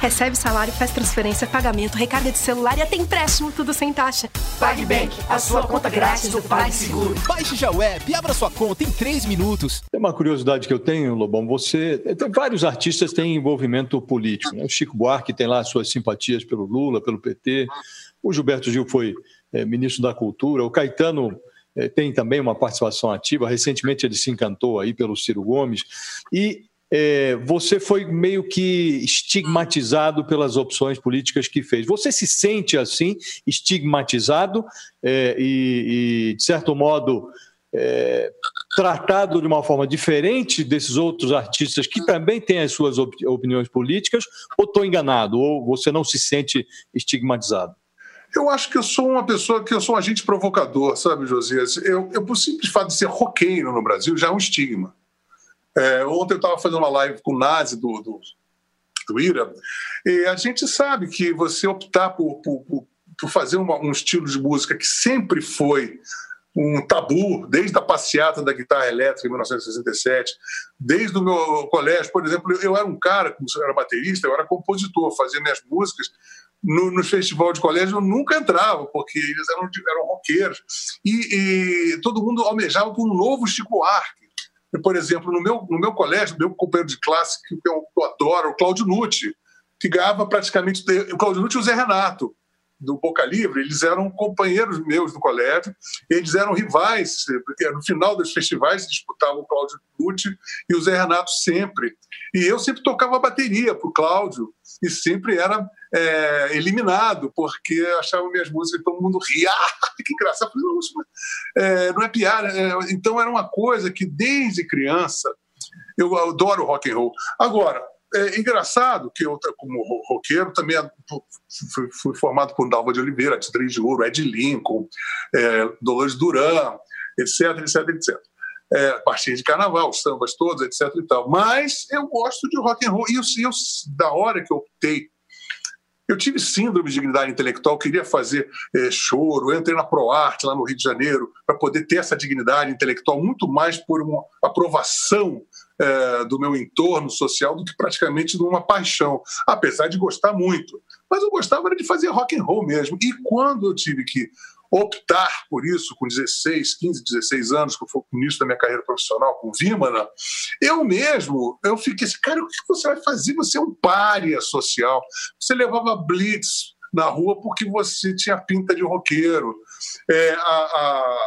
[SPEAKER 4] Recebe salário, faz transferência, pagamento, recarga de celular e até empréstimo, tudo sem taxa.
[SPEAKER 5] PagBank, a sua conta grátis do PagSeguro.
[SPEAKER 6] Baixe já o app e abra sua conta em 3 minutos.
[SPEAKER 2] Tem uma curiosidade que eu tenho, Lobão. Você. Tem, vários artistas têm envolvimento político. Né? O Chico Buarque tem lá suas simpatias pelo Lula, pelo PT. O Gilberto Gil foi é, ministro da Cultura. O Caetano é, tem também uma participação ativa. Recentemente ele se encantou aí pelo Ciro Gomes. E é, você foi meio que estigmatizado pelas opções políticas que fez. Você se sente assim, estigmatizado é, e, e, de certo modo, é, tratado de uma forma diferente desses outros artistas que também têm as suas opiniões políticas, ou estou enganado, ou você não se sente estigmatizado?
[SPEAKER 3] Eu acho que eu sou uma pessoa que eu sou um agente provocador, sabe, Josias? Eu, eu por simples fato de ser roqueiro no Brasil, já é um estigma. É, ontem eu estava fazendo uma live com o Nazi do, do, do, Ira, e a gente sabe que você optar por, por, por fazer uma, um estilo de música que sempre foi um tabu, desde a passeata da guitarra elétrica em 1967, desde o meu colégio, por exemplo, eu era um cara, como eu era baterista, eu era compositor, fazia minhas músicas, no, no festival de colégio eu nunca entrava, porque eles eram, eram roqueiros. E, e todo mundo almejava por um novo Chico Buarque. Por exemplo, no meu, no meu colégio, meu companheiro de classe, que eu, eu adoro, o Cláudio Nucci, que ganhava praticamente. O Cláudio Nucci e o Zé Renato do Boca Livre, eles eram companheiros meus do colégio, eles eram rivais, porque no final dos festivais disputavam o Cláudio Nucci e o Zé Renato sempre. E eu sempre tocava bateria para o Cláudio e sempre era é, eliminado, porque achava minhas músicas e todo mundo ria. Que engraçado. É, não é piada. É, então era uma coisa que desde criança eu adoro rock and roll. Agora, é engraçado que eu, como roqueiro, também fui, fui formado por Dalva de Oliveira, Titrês de Ouro, Ed Lincoln, é, Dolores Duran, etc, etc, etc. É, partir de carnaval, sambas todos, etc e tal. Mas eu gosto de rock and roll. E eu, eu, da hora que eu optei eu tive síndrome de dignidade intelectual, queria fazer é, choro, eu entrei na ProArte lá no Rio de Janeiro para poder ter essa dignidade intelectual, muito mais por uma aprovação é, do meu entorno social do que praticamente de uma paixão, apesar de gostar muito. Mas eu gostava de fazer rock and roll mesmo. E quando eu tive que optar por isso com 16, 15, 16 anos, que foi o início da minha carreira profissional com Vimana, eu mesmo, eu fiquei assim, cara, o que você vai fazer? Você é um pária social. Você levava blitz na rua porque você tinha pinta de roqueiro. É, a, a,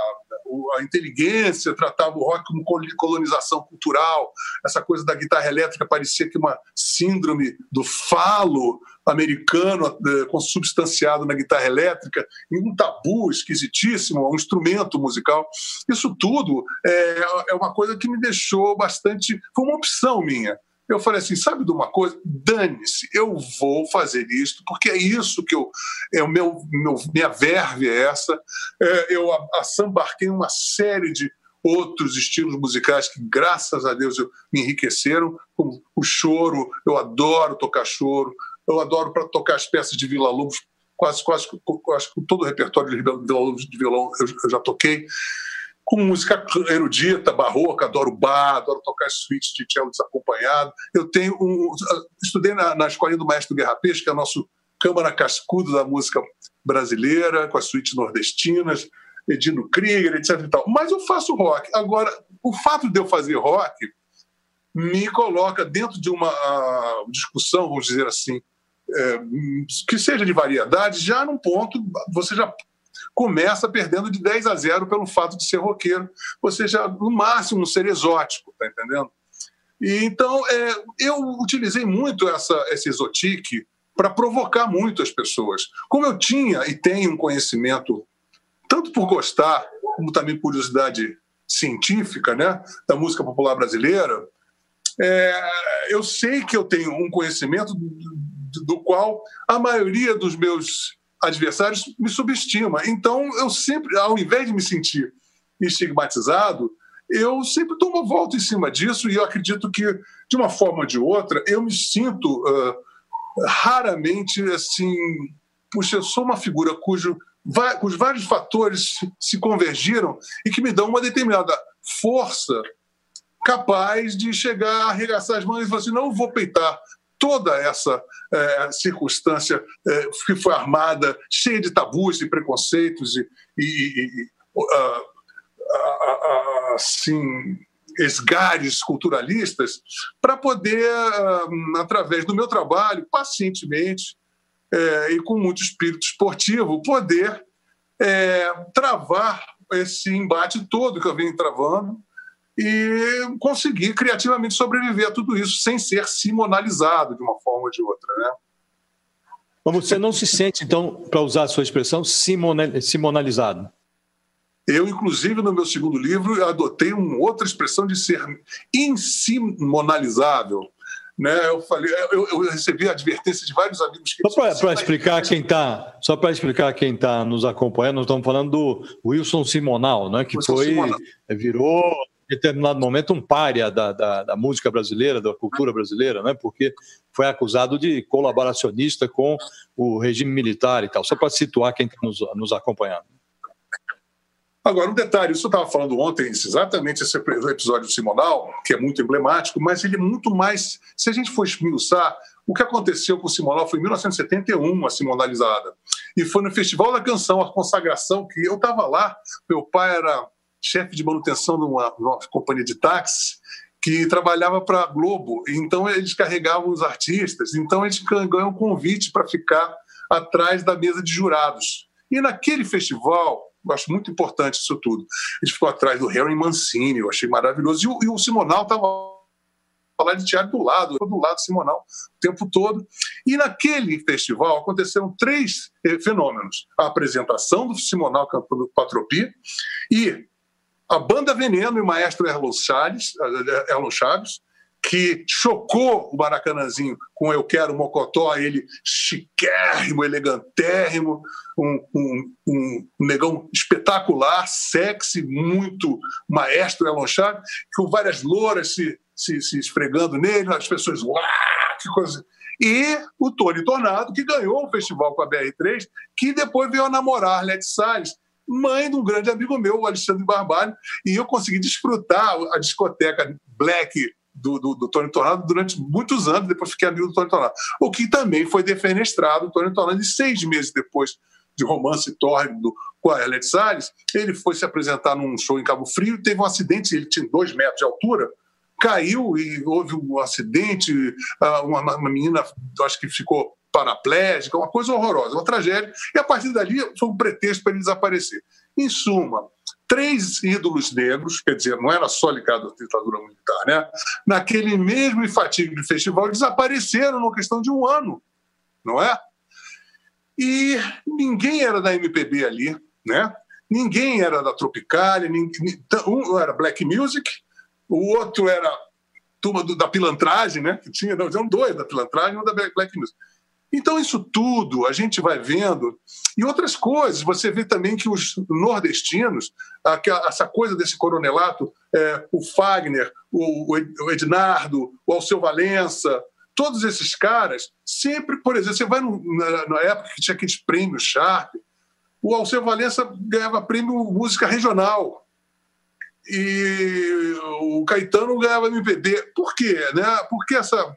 [SPEAKER 3] a, inteligência tratava o rock como colonização cultural. Essa coisa da guitarra elétrica parecia que uma síndrome do falo americano é, consubstanciado na guitarra elétrica, em um tabu esquisitíssimo, um instrumento musical. Isso tudo é, é uma coisa que me deixou bastante. Foi uma opção minha eu falei assim, sabe de uma coisa? Dane-se, eu vou fazer isto, porque é isso que eu. É o meu, meu minha verve é essa. É, eu assambarquei uma série de outros estilos musicais que, graças a Deus, eu, me enriqueceram, como o choro, eu adoro tocar choro, eu adoro para tocar as peças de Vila Lobos, quase, quase, quase todo o repertório de Vila Lobos de violão eu, eu já toquei com música erudita, barroca, adoro bar, adoro tocar suítes de cello desacompanhado. Eu tenho um, estudei na, na escolinha do Maestro Guerra Peixe, que é nosso câmara cascudo da música brasileira, com as suítes nordestinas, Edino Krieger, etc. E tal. Mas eu faço rock. Agora, o fato de eu fazer rock me coloca dentro de uma uh, discussão, vamos dizer assim, é, que seja de variedade, já num ponto, você já começa perdendo de 10 a 0 pelo fato de ser roqueiro, ou seja, no máximo ser exótico, tá entendendo? E, então, é, eu utilizei muito essa, esse exotique para provocar muito as pessoas. Como eu tinha e tenho um conhecimento, tanto por gostar, como também curiosidade científica, né, da música popular brasileira, é, eu sei que eu tenho um conhecimento do qual a maioria dos meus adversários me subestima. Então, eu sempre, ao invés de me sentir estigmatizado, eu sempre dou uma volta em cima disso e eu acredito que, de uma forma ou de outra, eu me sinto uh, raramente assim. Puxa, eu sou uma figura cujo, cujos vários fatores se convergiram e que me dão uma determinada força capaz de chegar a arregaçar as mãos e falar assim: não vou peitar toda essa é, circunstância é, que foi armada, cheia de tabus e preconceitos e, e, e uh, uh, uh, assim esgares culturalistas para poder, através do meu trabalho, pacientemente é, e com muito espírito esportivo, poder é, travar esse embate todo que eu venho travando e conseguir criativamente sobreviver a tudo isso sem ser simonalizado de uma forma ou de outra, né?
[SPEAKER 2] Mas você não se sente, então, para usar a sua expressão, simonalizado?
[SPEAKER 3] Eu, inclusive, no meu segundo livro, adotei uma outra expressão de ser insimonalizável. Né? Eu falei, eu, eu recebi a advertência de vários amigos que.
[SPEAKER 2] Só para explicar quem está, só para explicar quem está nos acompanhando, nós estamos falando do Wilson Simonal, né? Que Wilson foi Simonal. virou em determinado momento um párea da, da, da, música brasileira, da cultura brasileira, né? Porque foi acusado de colaboracionista com o regime militar e tal. Só para situar quem está nos, nos acompanhando.
[SPEAKER 3] Agora, um detalhe, isso eu estava falando ontem, exatamente esse episódio Simonal, que é muito emblemático, mas ele é muito mais. Se a gente for esmiuçar, o que aconteceu com o Simonal foi em 1971, a Simonalizada. E foi no Festival da Canção, a consagração, que eu estava lá, meu pai era chefe de manutenção de uma, uma companhia de táxi, que trabalhava para a Globo, então eles carregavam os artistas, então eles ganham um convite para ficar atrás da mesa de jurados. E naquele festival, eu acho muito importante isso tudo. Gente ficou atrás do Harry Mancini, eu achei maravilhoso. E o, e o Simonal estava falar de teatro do lado, do lado do Simonal o tempo todo. E naquele festival aconteceram três eh, fenômenos: a apresentação do Simonal cantando Patropi e a banda Veneno e o maestro Erlon Chaves, Erlon Chaves que chocou o Maracanãzinho com Eu Quero Mocotó, ele chiquérrimo, elegantérrimo, um, um, um negão espetacular, sexy, muito maestro Elon Chaves, com várias louras se, se, se esfregando nele, as pessoas, uau, que coisa. E o Tony Tornado, que ganhou o festival com a BR3, que depois veio a namorar Arlete Salles, mãe de um grande amigo meu, o Alexandre Barbalho, e eu consegui desfrutar a discoteca Black do, do, do Tony Tornado durante muitos anos, depois fiquei amigo do Tony Tornado. O que também foi defenestrado, o Tony Tornado, e seis meses depois de romance tórrido com a Arlete Salles, ele foi se apresentar num show em Cabo Frio, teve um acidente, ele tinha dois metros de altura, caiu e houve um acidente, ah, uma, uma menina, acho que ficou paraplégica, uma coisa horrorosa, uma tragédia, e a partir dali foi um pretexto para ele desaparecer. Em suma, três ídolos negros, quer dizer, não era só ligado à ditadura militar, né? naquele mesmo de festival, desapareceram numa questão de um ano, não é? E ninguém era da MPB ali, né? Ninguém era da Tropicália, um era Black Music, o outro era turma do, da pilantragem, né? Que tinha, não, eram dois da pilantragem e um da Black Music. Então, isso tudo a gente vai vendo. E outras coisas, você vê também que os nordestinos, essa coisa desse coronelato, é, o Fagner, o, Ednardo, o Alceu Valença, todos esses caras, sempre, por exemplo, você vai no, na, na, época que tinha aqueles prêmios Sharp, o Alceu Valença ganhava prêmio música regional. E o Caetano ganhava MPB. Por quê? Né? Porque essa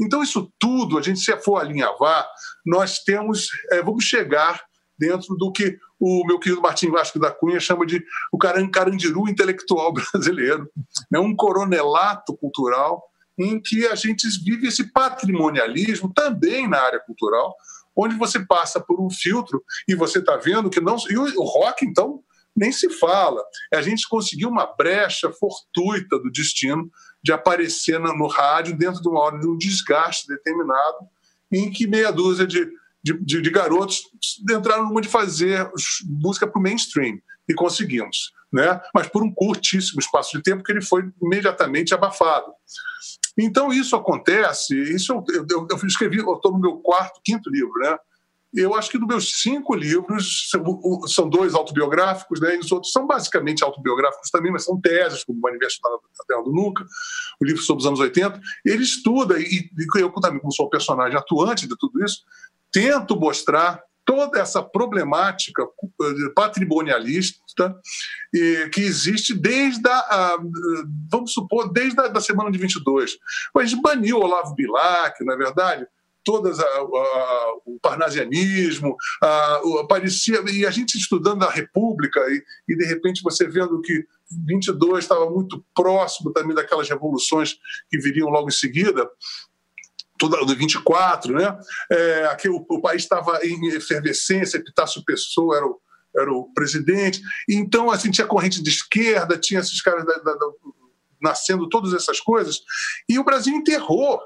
[SPEAKER 3] então, isso tudo, a gente, se for alinhavar, nós temos, é, vamos chegar dentro do que o meu querido Martim Vasco da Cunha chama de o carandiru intelectual brasileiro, né? um coronelato cultural em que a gente vive esse patrimonialismo também na área cultural, onde você passa por um filtro e você está vendo que não. E o rock, então, nem se fala. A gente conseguiu uma brecha fortuita do destino de aparecer no rádio dentro de uma hora de um desgaste determinado, em que meia dúzia de, de, de, de garotos entraram numa de fazer música para o mainstream, e conseguimos. Né? Mas por um curtíssimo espaço de tempo que ele foi imediatamente abafado. Então isso acontece, isso eu, eu, eu escrevi, estou no meu quarto, quinto livro, né? Eu acho que dos meus cinco livros, são dois autobiográficos, né, e os outros são basicamente autobiográficos também, mas são teses, como o Manifesto da Terra do Nunca, o livro sobre os anos 80. Ele estuda, e eu também, como sou um personagem atuante de tudo isso, tento mostrar toda essa problemática eh, patrimonialista que existe desde a, vamos supor, desde a da semana de 22. A gente baniu Olavo Bilac, não é verdade? Todas a, a, o parnasianismo, a, aparecia e a gente estudando a República e, e, de repente você vendo que 22 estava muito próximo também daquelas revoluções que viriam logo em seguida toda do 24, né? É, aqui o, o país estava em efervescência, Epitácio Pessoa era o, era o presidente, então assim tinha corrente de esquerda, tinha esses caras da, da, nascendo todas essas coisas, e o Brasil enterrou,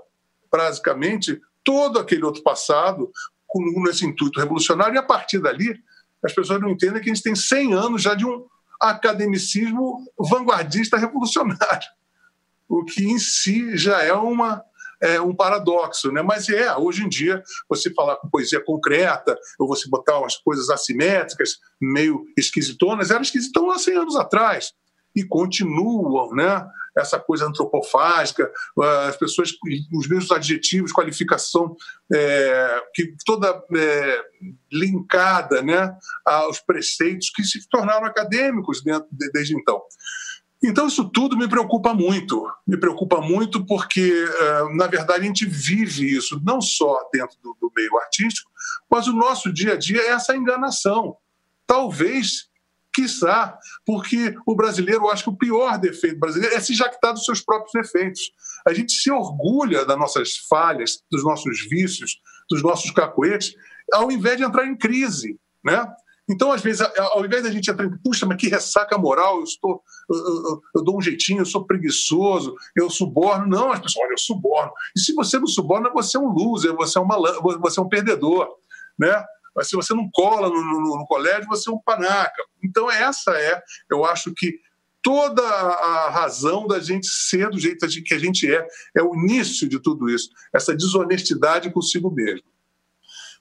[SPEAKER 3] basicamente, todo aquele outro passado com, nesse intuito revolucionário, e a partir dali, as pessoas não entendem que a gente tem 100 anos já de um academicismo vanguardista revolucionário, o que em si já é uma é um paradoxo, né? Mas é, hoje em dia, você falar com poesia concreta, ou você botar umas coisas assimétricas, meio esquisitonas, era esquisitão há 100 anos atrás. E continuam, né? Essa coisa antropofágica, as pessoas, os mesmos adjetivos, qualificação, é, que toda é, linkada né, aos preceitos que se tornaram acadêmicos dentro, desde então. Então, isso tudo me preocupa muito. Me preocupa muito porque, eh, na verdade, a gente vive isso não só dentro do, meio artístico, mas o nosso dia a dia é essa enganação. Talvez, quiçá, porque o brasileiro, eu acho que o pior defeito brasileiro é se jactar dos seus próprios defeitos. A gente se orgulha das nossas falhas, dos nossos vícios, dos nossos cacoetes, ao invés de entrar em crise. Né? Então, às vezes, ao invés da gente entrar, puxa, mas que ressaca moral, eu estou, eu, eu, eu, dou um jeitinho, eu sou preguiçoso, eu suborno. Não, as pessoas, olha, eu suborno. E se você não suborna, você é um loser, você é, uma, você é um perdedor, né? Mas se você não cola no, no, no colégio, você é um panaca. Então, essa é, eu acho que toda a razão da gente ser do jeito que a gente é, é o início de tudo isso, essa desonestidade consigo mesmo.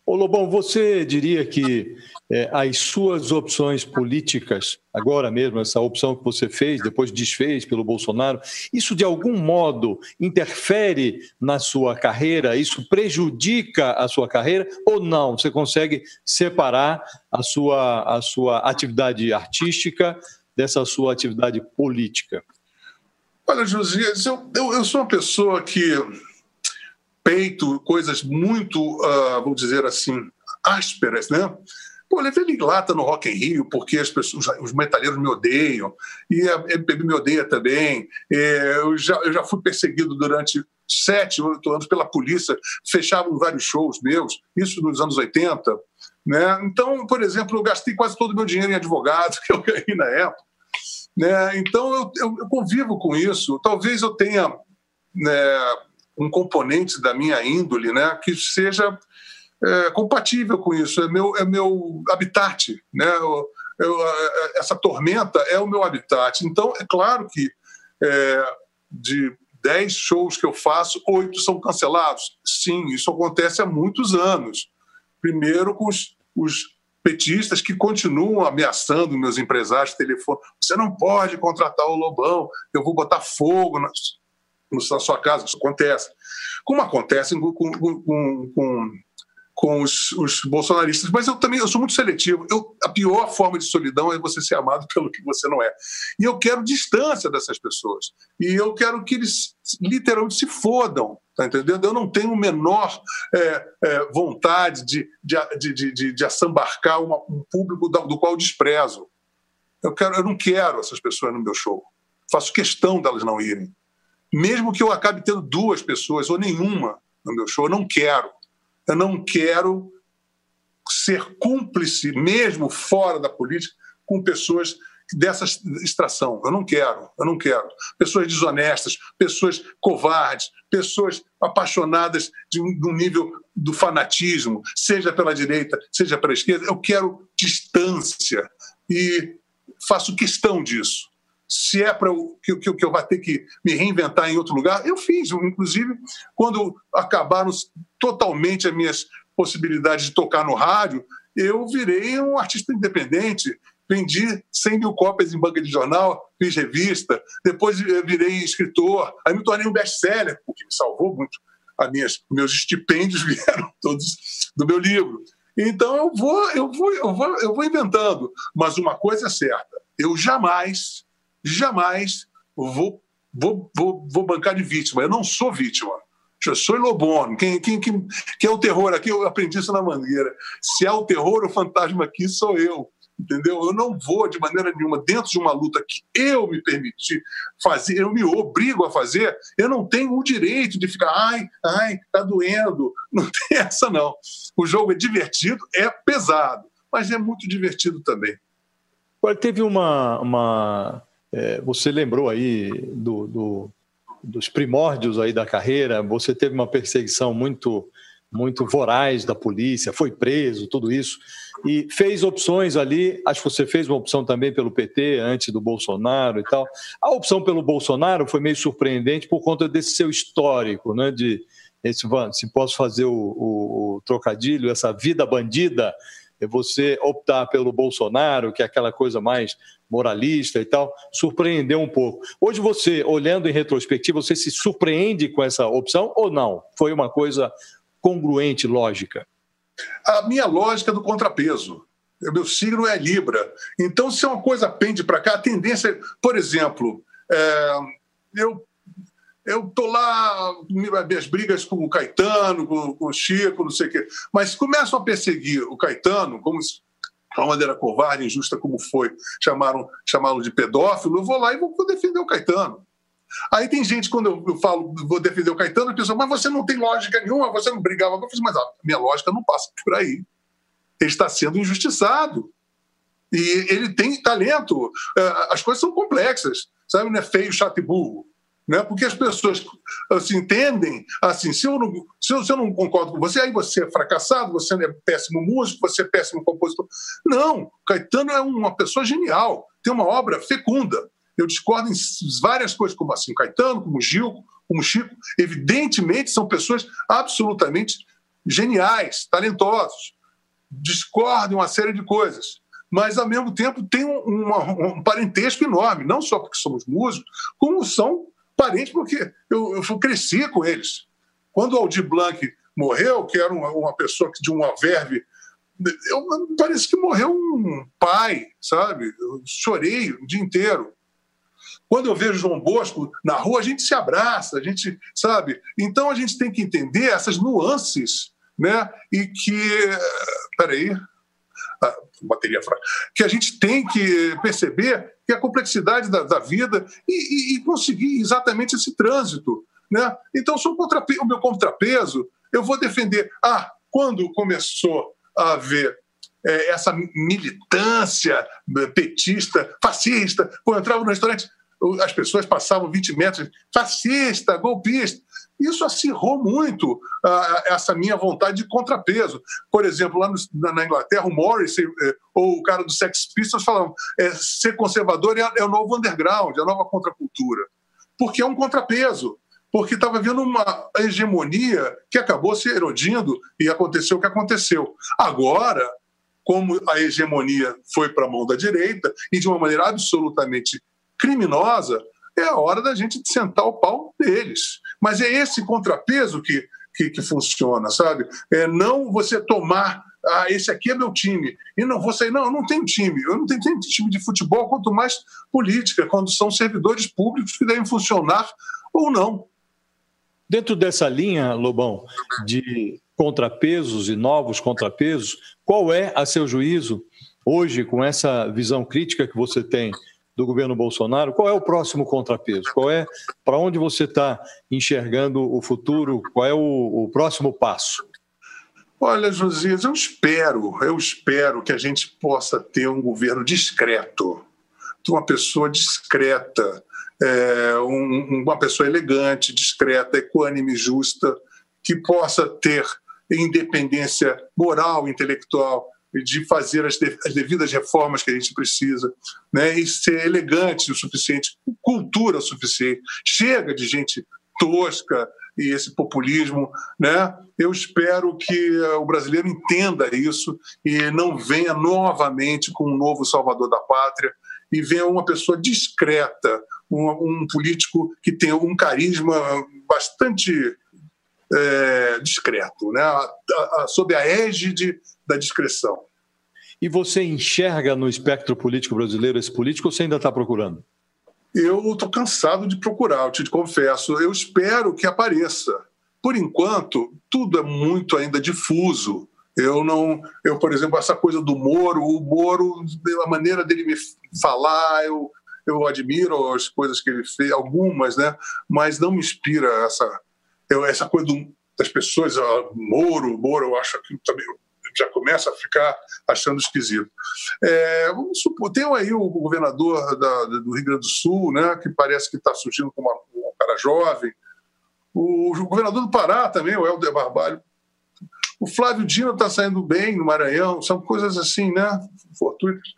[SPEAKER 2] Ô Lobão, você diria que é, as suas opções políticas, agora mesmo, essa opção que você fez, depois desfez pelo Bolsonaro, isso de algum modo interfere na sua carreira? Isso prejudica a sua carreira ou não? Você consegue separar a sua, a sua atividade artística dessa sua atividade política?
[SPEAKER 3] Olha, Josias, eu, eu, eu sou uma pessoa que peito coisas muito, uh, vamos dizer assim, ásperas, né? Pô, levei lata no Rock in Rio porque as pessoas, os metaleiros me odeiam e a MPB me odeia também. É, eu, já, eu já fui perseguido durante sete, oito anos pela polícia, fechavam vários shows meus, isso nos anos 80. Né? Então, por exemplo, eu gastei quase todo o meu dinheiro em advogado que eu ganhei na época. Né? Então, eu, eu, eu convivo com isso. Talvez eu tenha né, um componente da minha índole né, que seja é, compatível com isso, é meu, é meu habitat. Né? Eu, eu, é, essa tormenta é o meu habitat. Então, é claro que é, de dez shows que eu faço, oito são cancelados. Sim, isso acontece há muitos anos. Primeiro com os, os petistas que continuam ameaçando meus empresários telefone. Você não pode contratar o Lobão, eu vou botar fogo. Na na sua casa, isso acontece. Como acontece com, com, com, com, os, os, bolsonaristas. Mas eu também eu sou muito seletivo. Eu, a pior forma de solidão é você ser amado pelo que você não é. E eu quero distância dessas pessoas. E eu quero que eles literalmente se fodam. Tá entendendo? Eu não tenho menor é, é, vontade de, de, de, de, de assambarcar uma, um público do, do qual eu desprezo. Eu, quero, eu não quero essas pessoas no meu show. Faço questão delas não irem mesmo que eu acabe tendo duas pessoas ou nenhuma no meu show, eu não quero. Eu não quero ser cúmplice, mesmo fora da política, com pessoas dessa extração. Eu não quero, eu não quero. Pessoas desonestas, pessoas covardes, pessoas apaixonadas de um, de um nível do fanatismo, seja pela direita, seja pela esquerda. Eu quero distância e faço questão disso se é para que, que, que eu vá ter que me reinventar em outro lugar, eu fiz. Inclusive, quando acabaram totalmente as minhas possibilidades de tocar no rádio, eu virei um artista independente. Vendi 100 mil cópias em banca de jornal, fiz revista, depois virei escritor, aí me tornei um best-seller, o que me salvou muito. As minhas, meus estipêndios vieram todos do meu livro. Então eu vou, eu vou, eu vou, eu vou inventando. Mas uma coisa é certa: eu jamais jamais vou, vou, vou, vou bancar de vítima. Eu não sou vítima. Eu sou Lobono. Quem, quem, quem, quem é o terror aqui? Eu aprendi isso na Mangueira. Se há o terror, o fantasma aqui sou eu. Entendeu? Eu não vou, de maneira nenhuma, dentro de uma luta que eu me permiti fazer, eu me obrigo a fazer, eu não tenho o direito de ficar, ai, ai, tá doendo. Não tem essa, não. O jogo é divertido, é pesado, mas é muito divertido também.
[SPEAKER 2] Agora, teve uma, uma É, você lembrou aí do, do, dos primórdios aí da carreira, você teve uma perseguição muito muito voraz da polícia, foi preso, tudo isso, e fez opções ali. Acho que você fez uma opção também pelo PT antes do Bolsonaro e tal. A opção pelo Bolsonaro foi meio surpreendente por conta desse seu histórico, né? De esse, se posso fazer o, o, o trocadilho, essa vida bandida, você optar pelo Bolsonaro, que é aquela coisa mais moralista e tal, surpreendeu um pouco. Hoje você, olhando em retrospectiva, você se surpreende com essa opção ou não? Foi uma coisa congruente, lógica?
[SPEAKER 3] A minha lógica é do contrapeso. O meu signo é Libra. Então, se uma coisa pende para cá, a tendência. Por exemplo, é, eu eu tô lá, minhas brigas com o Caetano, com, com, o Chico, não sei o quê. Mas começam a perseguir o Caetano, como se, de uma maneira covarde, injusta como foi, chamaram, chamá-lo de pedófilo, eu vou lá e vou defender o Caetano. Aí tem gente, quando eu, eu falo, vou defender o Caetano, a pessoa, mas você não tem lógica nenhuma, você não brigava. Eu fiz, mas a minha lógica não passa por aí. Ele está sendo injustiçado. E ele tem talento. É, as coisas são complexas, sabe? Não é feio, chato e burro. Né? Porque as pessoas assim, entendem assim: se eu, não, se, eu, se eu não concordo com você, aí você é fracassado, você é péssimo músico, você é péssimo compositor. Não, Caetano é uma pessoa genial, tem uma obra fecunda. Eu discordo em várias coisas, como assim, Caetano, como Gil, como Chico. Evidentemente, são pessoas absolutamente geniais, talentosos. Discordo em uma série de coisas. Mas, ao mesmo tempo, tem um parentesco enorme, não só porque somos músicos, como são parentes porque eu, eu cresci com eles. Quando o Aldir Blanc morreu, que era uma, uma pessoa de uma verve eu, parece que morreu um pai, sabe? Eu chorei o dia inteiro. Quando eu vejo João Bosco na rua, a gente se abraça, a gente, sabe? Então a gente tem que entender essas nuances, né? E que. Peraí. Ah, bateria fraca. Que a gente tem que perceber que a complexidade da, da vida e, e, e, conseguir exatamente esse trânsito. Né? Então, o meu contrapeso, eu vou defender. Ah, quando começou a haver é, essa militância petista, fascista, quando eu entrava no restaurante, as pessoas passavam 20 metros, fascista, golpista. Isso acirrou muito uh, essa minha vontade de contrapeso. Por exemplo, lá no, na Inglaterra, o Morris eh, ou o cara do Sex Pistols falavam é, ser conservador é, é o novo underground, é a nova contracultura. Porque é um contrapeso porque estava havendo uma hegemonia que acabou se erodindo e aconteceu o que aconteceu. Agora, como a hegemonia foi para a mão da direita e de uma maneira absolutamente criminosa, é a hora da gente sentar o pau deles. Mas é esse contrapeso que, que, que funciona, sabe? É não você tomar ah, esse aqui é meu time. E não vou sair, não, eu não tenho time. Eu não tenho, tenho time de futebol, quanto mais política, quando são servidores públicos que devem funcionar ou não.
[SPEAKER 2] Dentro dessa linha, Lobão, de contrapesos e novos contrapesos, qual é, a seu juízo, hoje, com essa visão crítica que você tem do governo Bolsonaro, qual é o próximo contrapeso? Qual é para onde você está enxergando o futuro? Qual é o, o próximo passo?
[SPEAKER 3] Olha, Josias, eu espero, eu espero que a gente possa ter um governo discreto, uma pessoa discreta, é, um, uma pessoa elegante, discreta, equânime, justa, que possa ter independência moral, intelectual, de fazer as, as, devidas reformas que a gente precisa, né? e ser elegante o suficiente, cultura o suficiente. Chega de gente tosca e esse populismo, né? Eu espero que o brasileiro entenda isso e não venha novamente com um novo salvador da pátria e venha uma pessoa discreta, um, um político que tenha um carisma bastante é, discreto, né? Sob a égide da discrição.
[SPEAKER 2] E você enxerga no espectro político brasileiro esse político ou você ainda está procurando?
[SPEAKER 3] Eu estou cansado de procurar, eu te confesso. Eu espero que apareça. Por enquanto, tudo é muito ainda difuso. Eu não, eu por exemplo, essa coisa do Moro, o Moro, a maneira dele me falar, eu, eu admiro as coisas que ele fez, algumas, né? Mas não me inspira essa, eu, essa coisa do, das pessoas, Moro, Moro, eu acho que também já começa a ficar achando esquisito. É, vamos supor, tem aí o governador da, do Rio Grande do Sul, né, que parece que está surgindo como um cara jovem. O, o governador do Pará também, o Helder Barbalho. O Flávio Dino está saindo bem no Maranhão, são coisas assim, né? Fortuitas.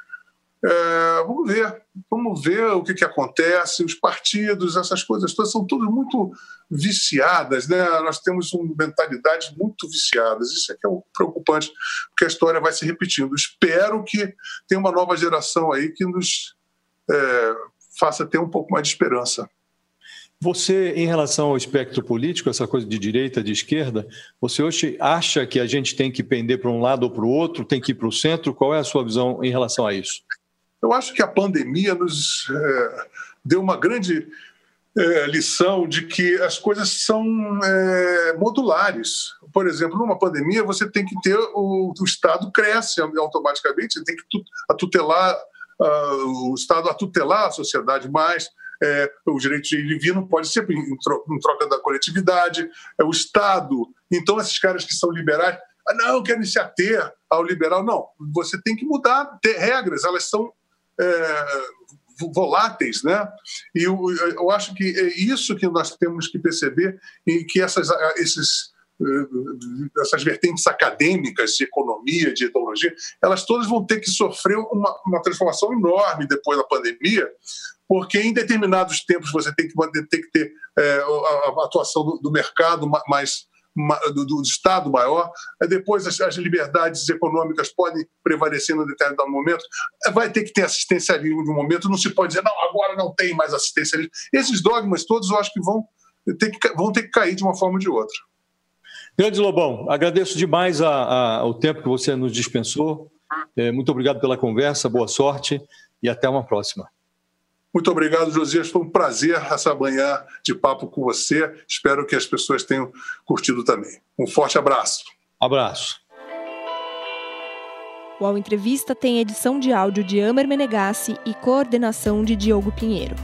[SPEAKER 3] É, vamos ver, vamos ver o que, que acontece. Os partidos, essas coisas todas são todas muito viciadas, né? Nós temos mentalidades muito viciadas. Isso é que é preocupante, porque a história vai se repetindo. Espero que tenha uma nova geração aí que nos é, faça ter um pouco mais de esperança.
[SPEAKER 2] Você, em relação ao espectro político, essa coisa de direita, de esquerda, você hoje acha que a gente tem que pender para um lado ou para o outro, tem que ir para o centro? Qual é a sua visão em relação a isso?
[SPEAKER 3] Eu acho que a pandemia nos é, deu uma grande é, lição de que as coisas são é, modulares. Por exemplo, numa pandemia, você tem que ter o, o Estado cresce automaticamente, tem que tutelar uh, o Estado a tutelar a sociedade mais. É, o direito de ir não pode ser em, troca da coletividade, é o Estado. Então, esses caras que são liberais, ah, não, querem se ater ao liberal. Não, você tem que mudar, ter regras, elas são voláteis, né? E eu, eu, acho que é isso que nós temos que perceber e que essas, esses, é, essas vertentes acadêmicas de economia, de ideologia, elas todas vão ter que sofrer uma, uma transformação enorme depois da pandemia, porque em determinados tempos você tem que, tem que ter é, a, a, atuação do, do mercado mais do, do, Estado maior, depois as, as, liberdades econômicas podem prevalecer no determinado momento, vai ter que ter assistencialismo de momento, não se pode dizer, não, agora não tem mais assistencialismo. Esses dogmas todos eu acho que vão ter que, vão ter que cair de uma forma ou de outra.
[SPEAKER 2] Grande Lobão, agradeço demais a, a, o tempo que você nos dispensou. É, muito obrigado pela conversa, boa sorte e até uma próxima.
[SPEAKER 3] Muito obrigado, Josias. Foi um prazer essa manhã de papo com você. Espero que as pessoas tenham curtido também. Um forte abraço.
[SPEAKER 2] Abraço.
[SPEAKER 7] O Ao Entrevista tem edição de áudio de Amer Menegassi e coordenação de Diogo Pinheiro.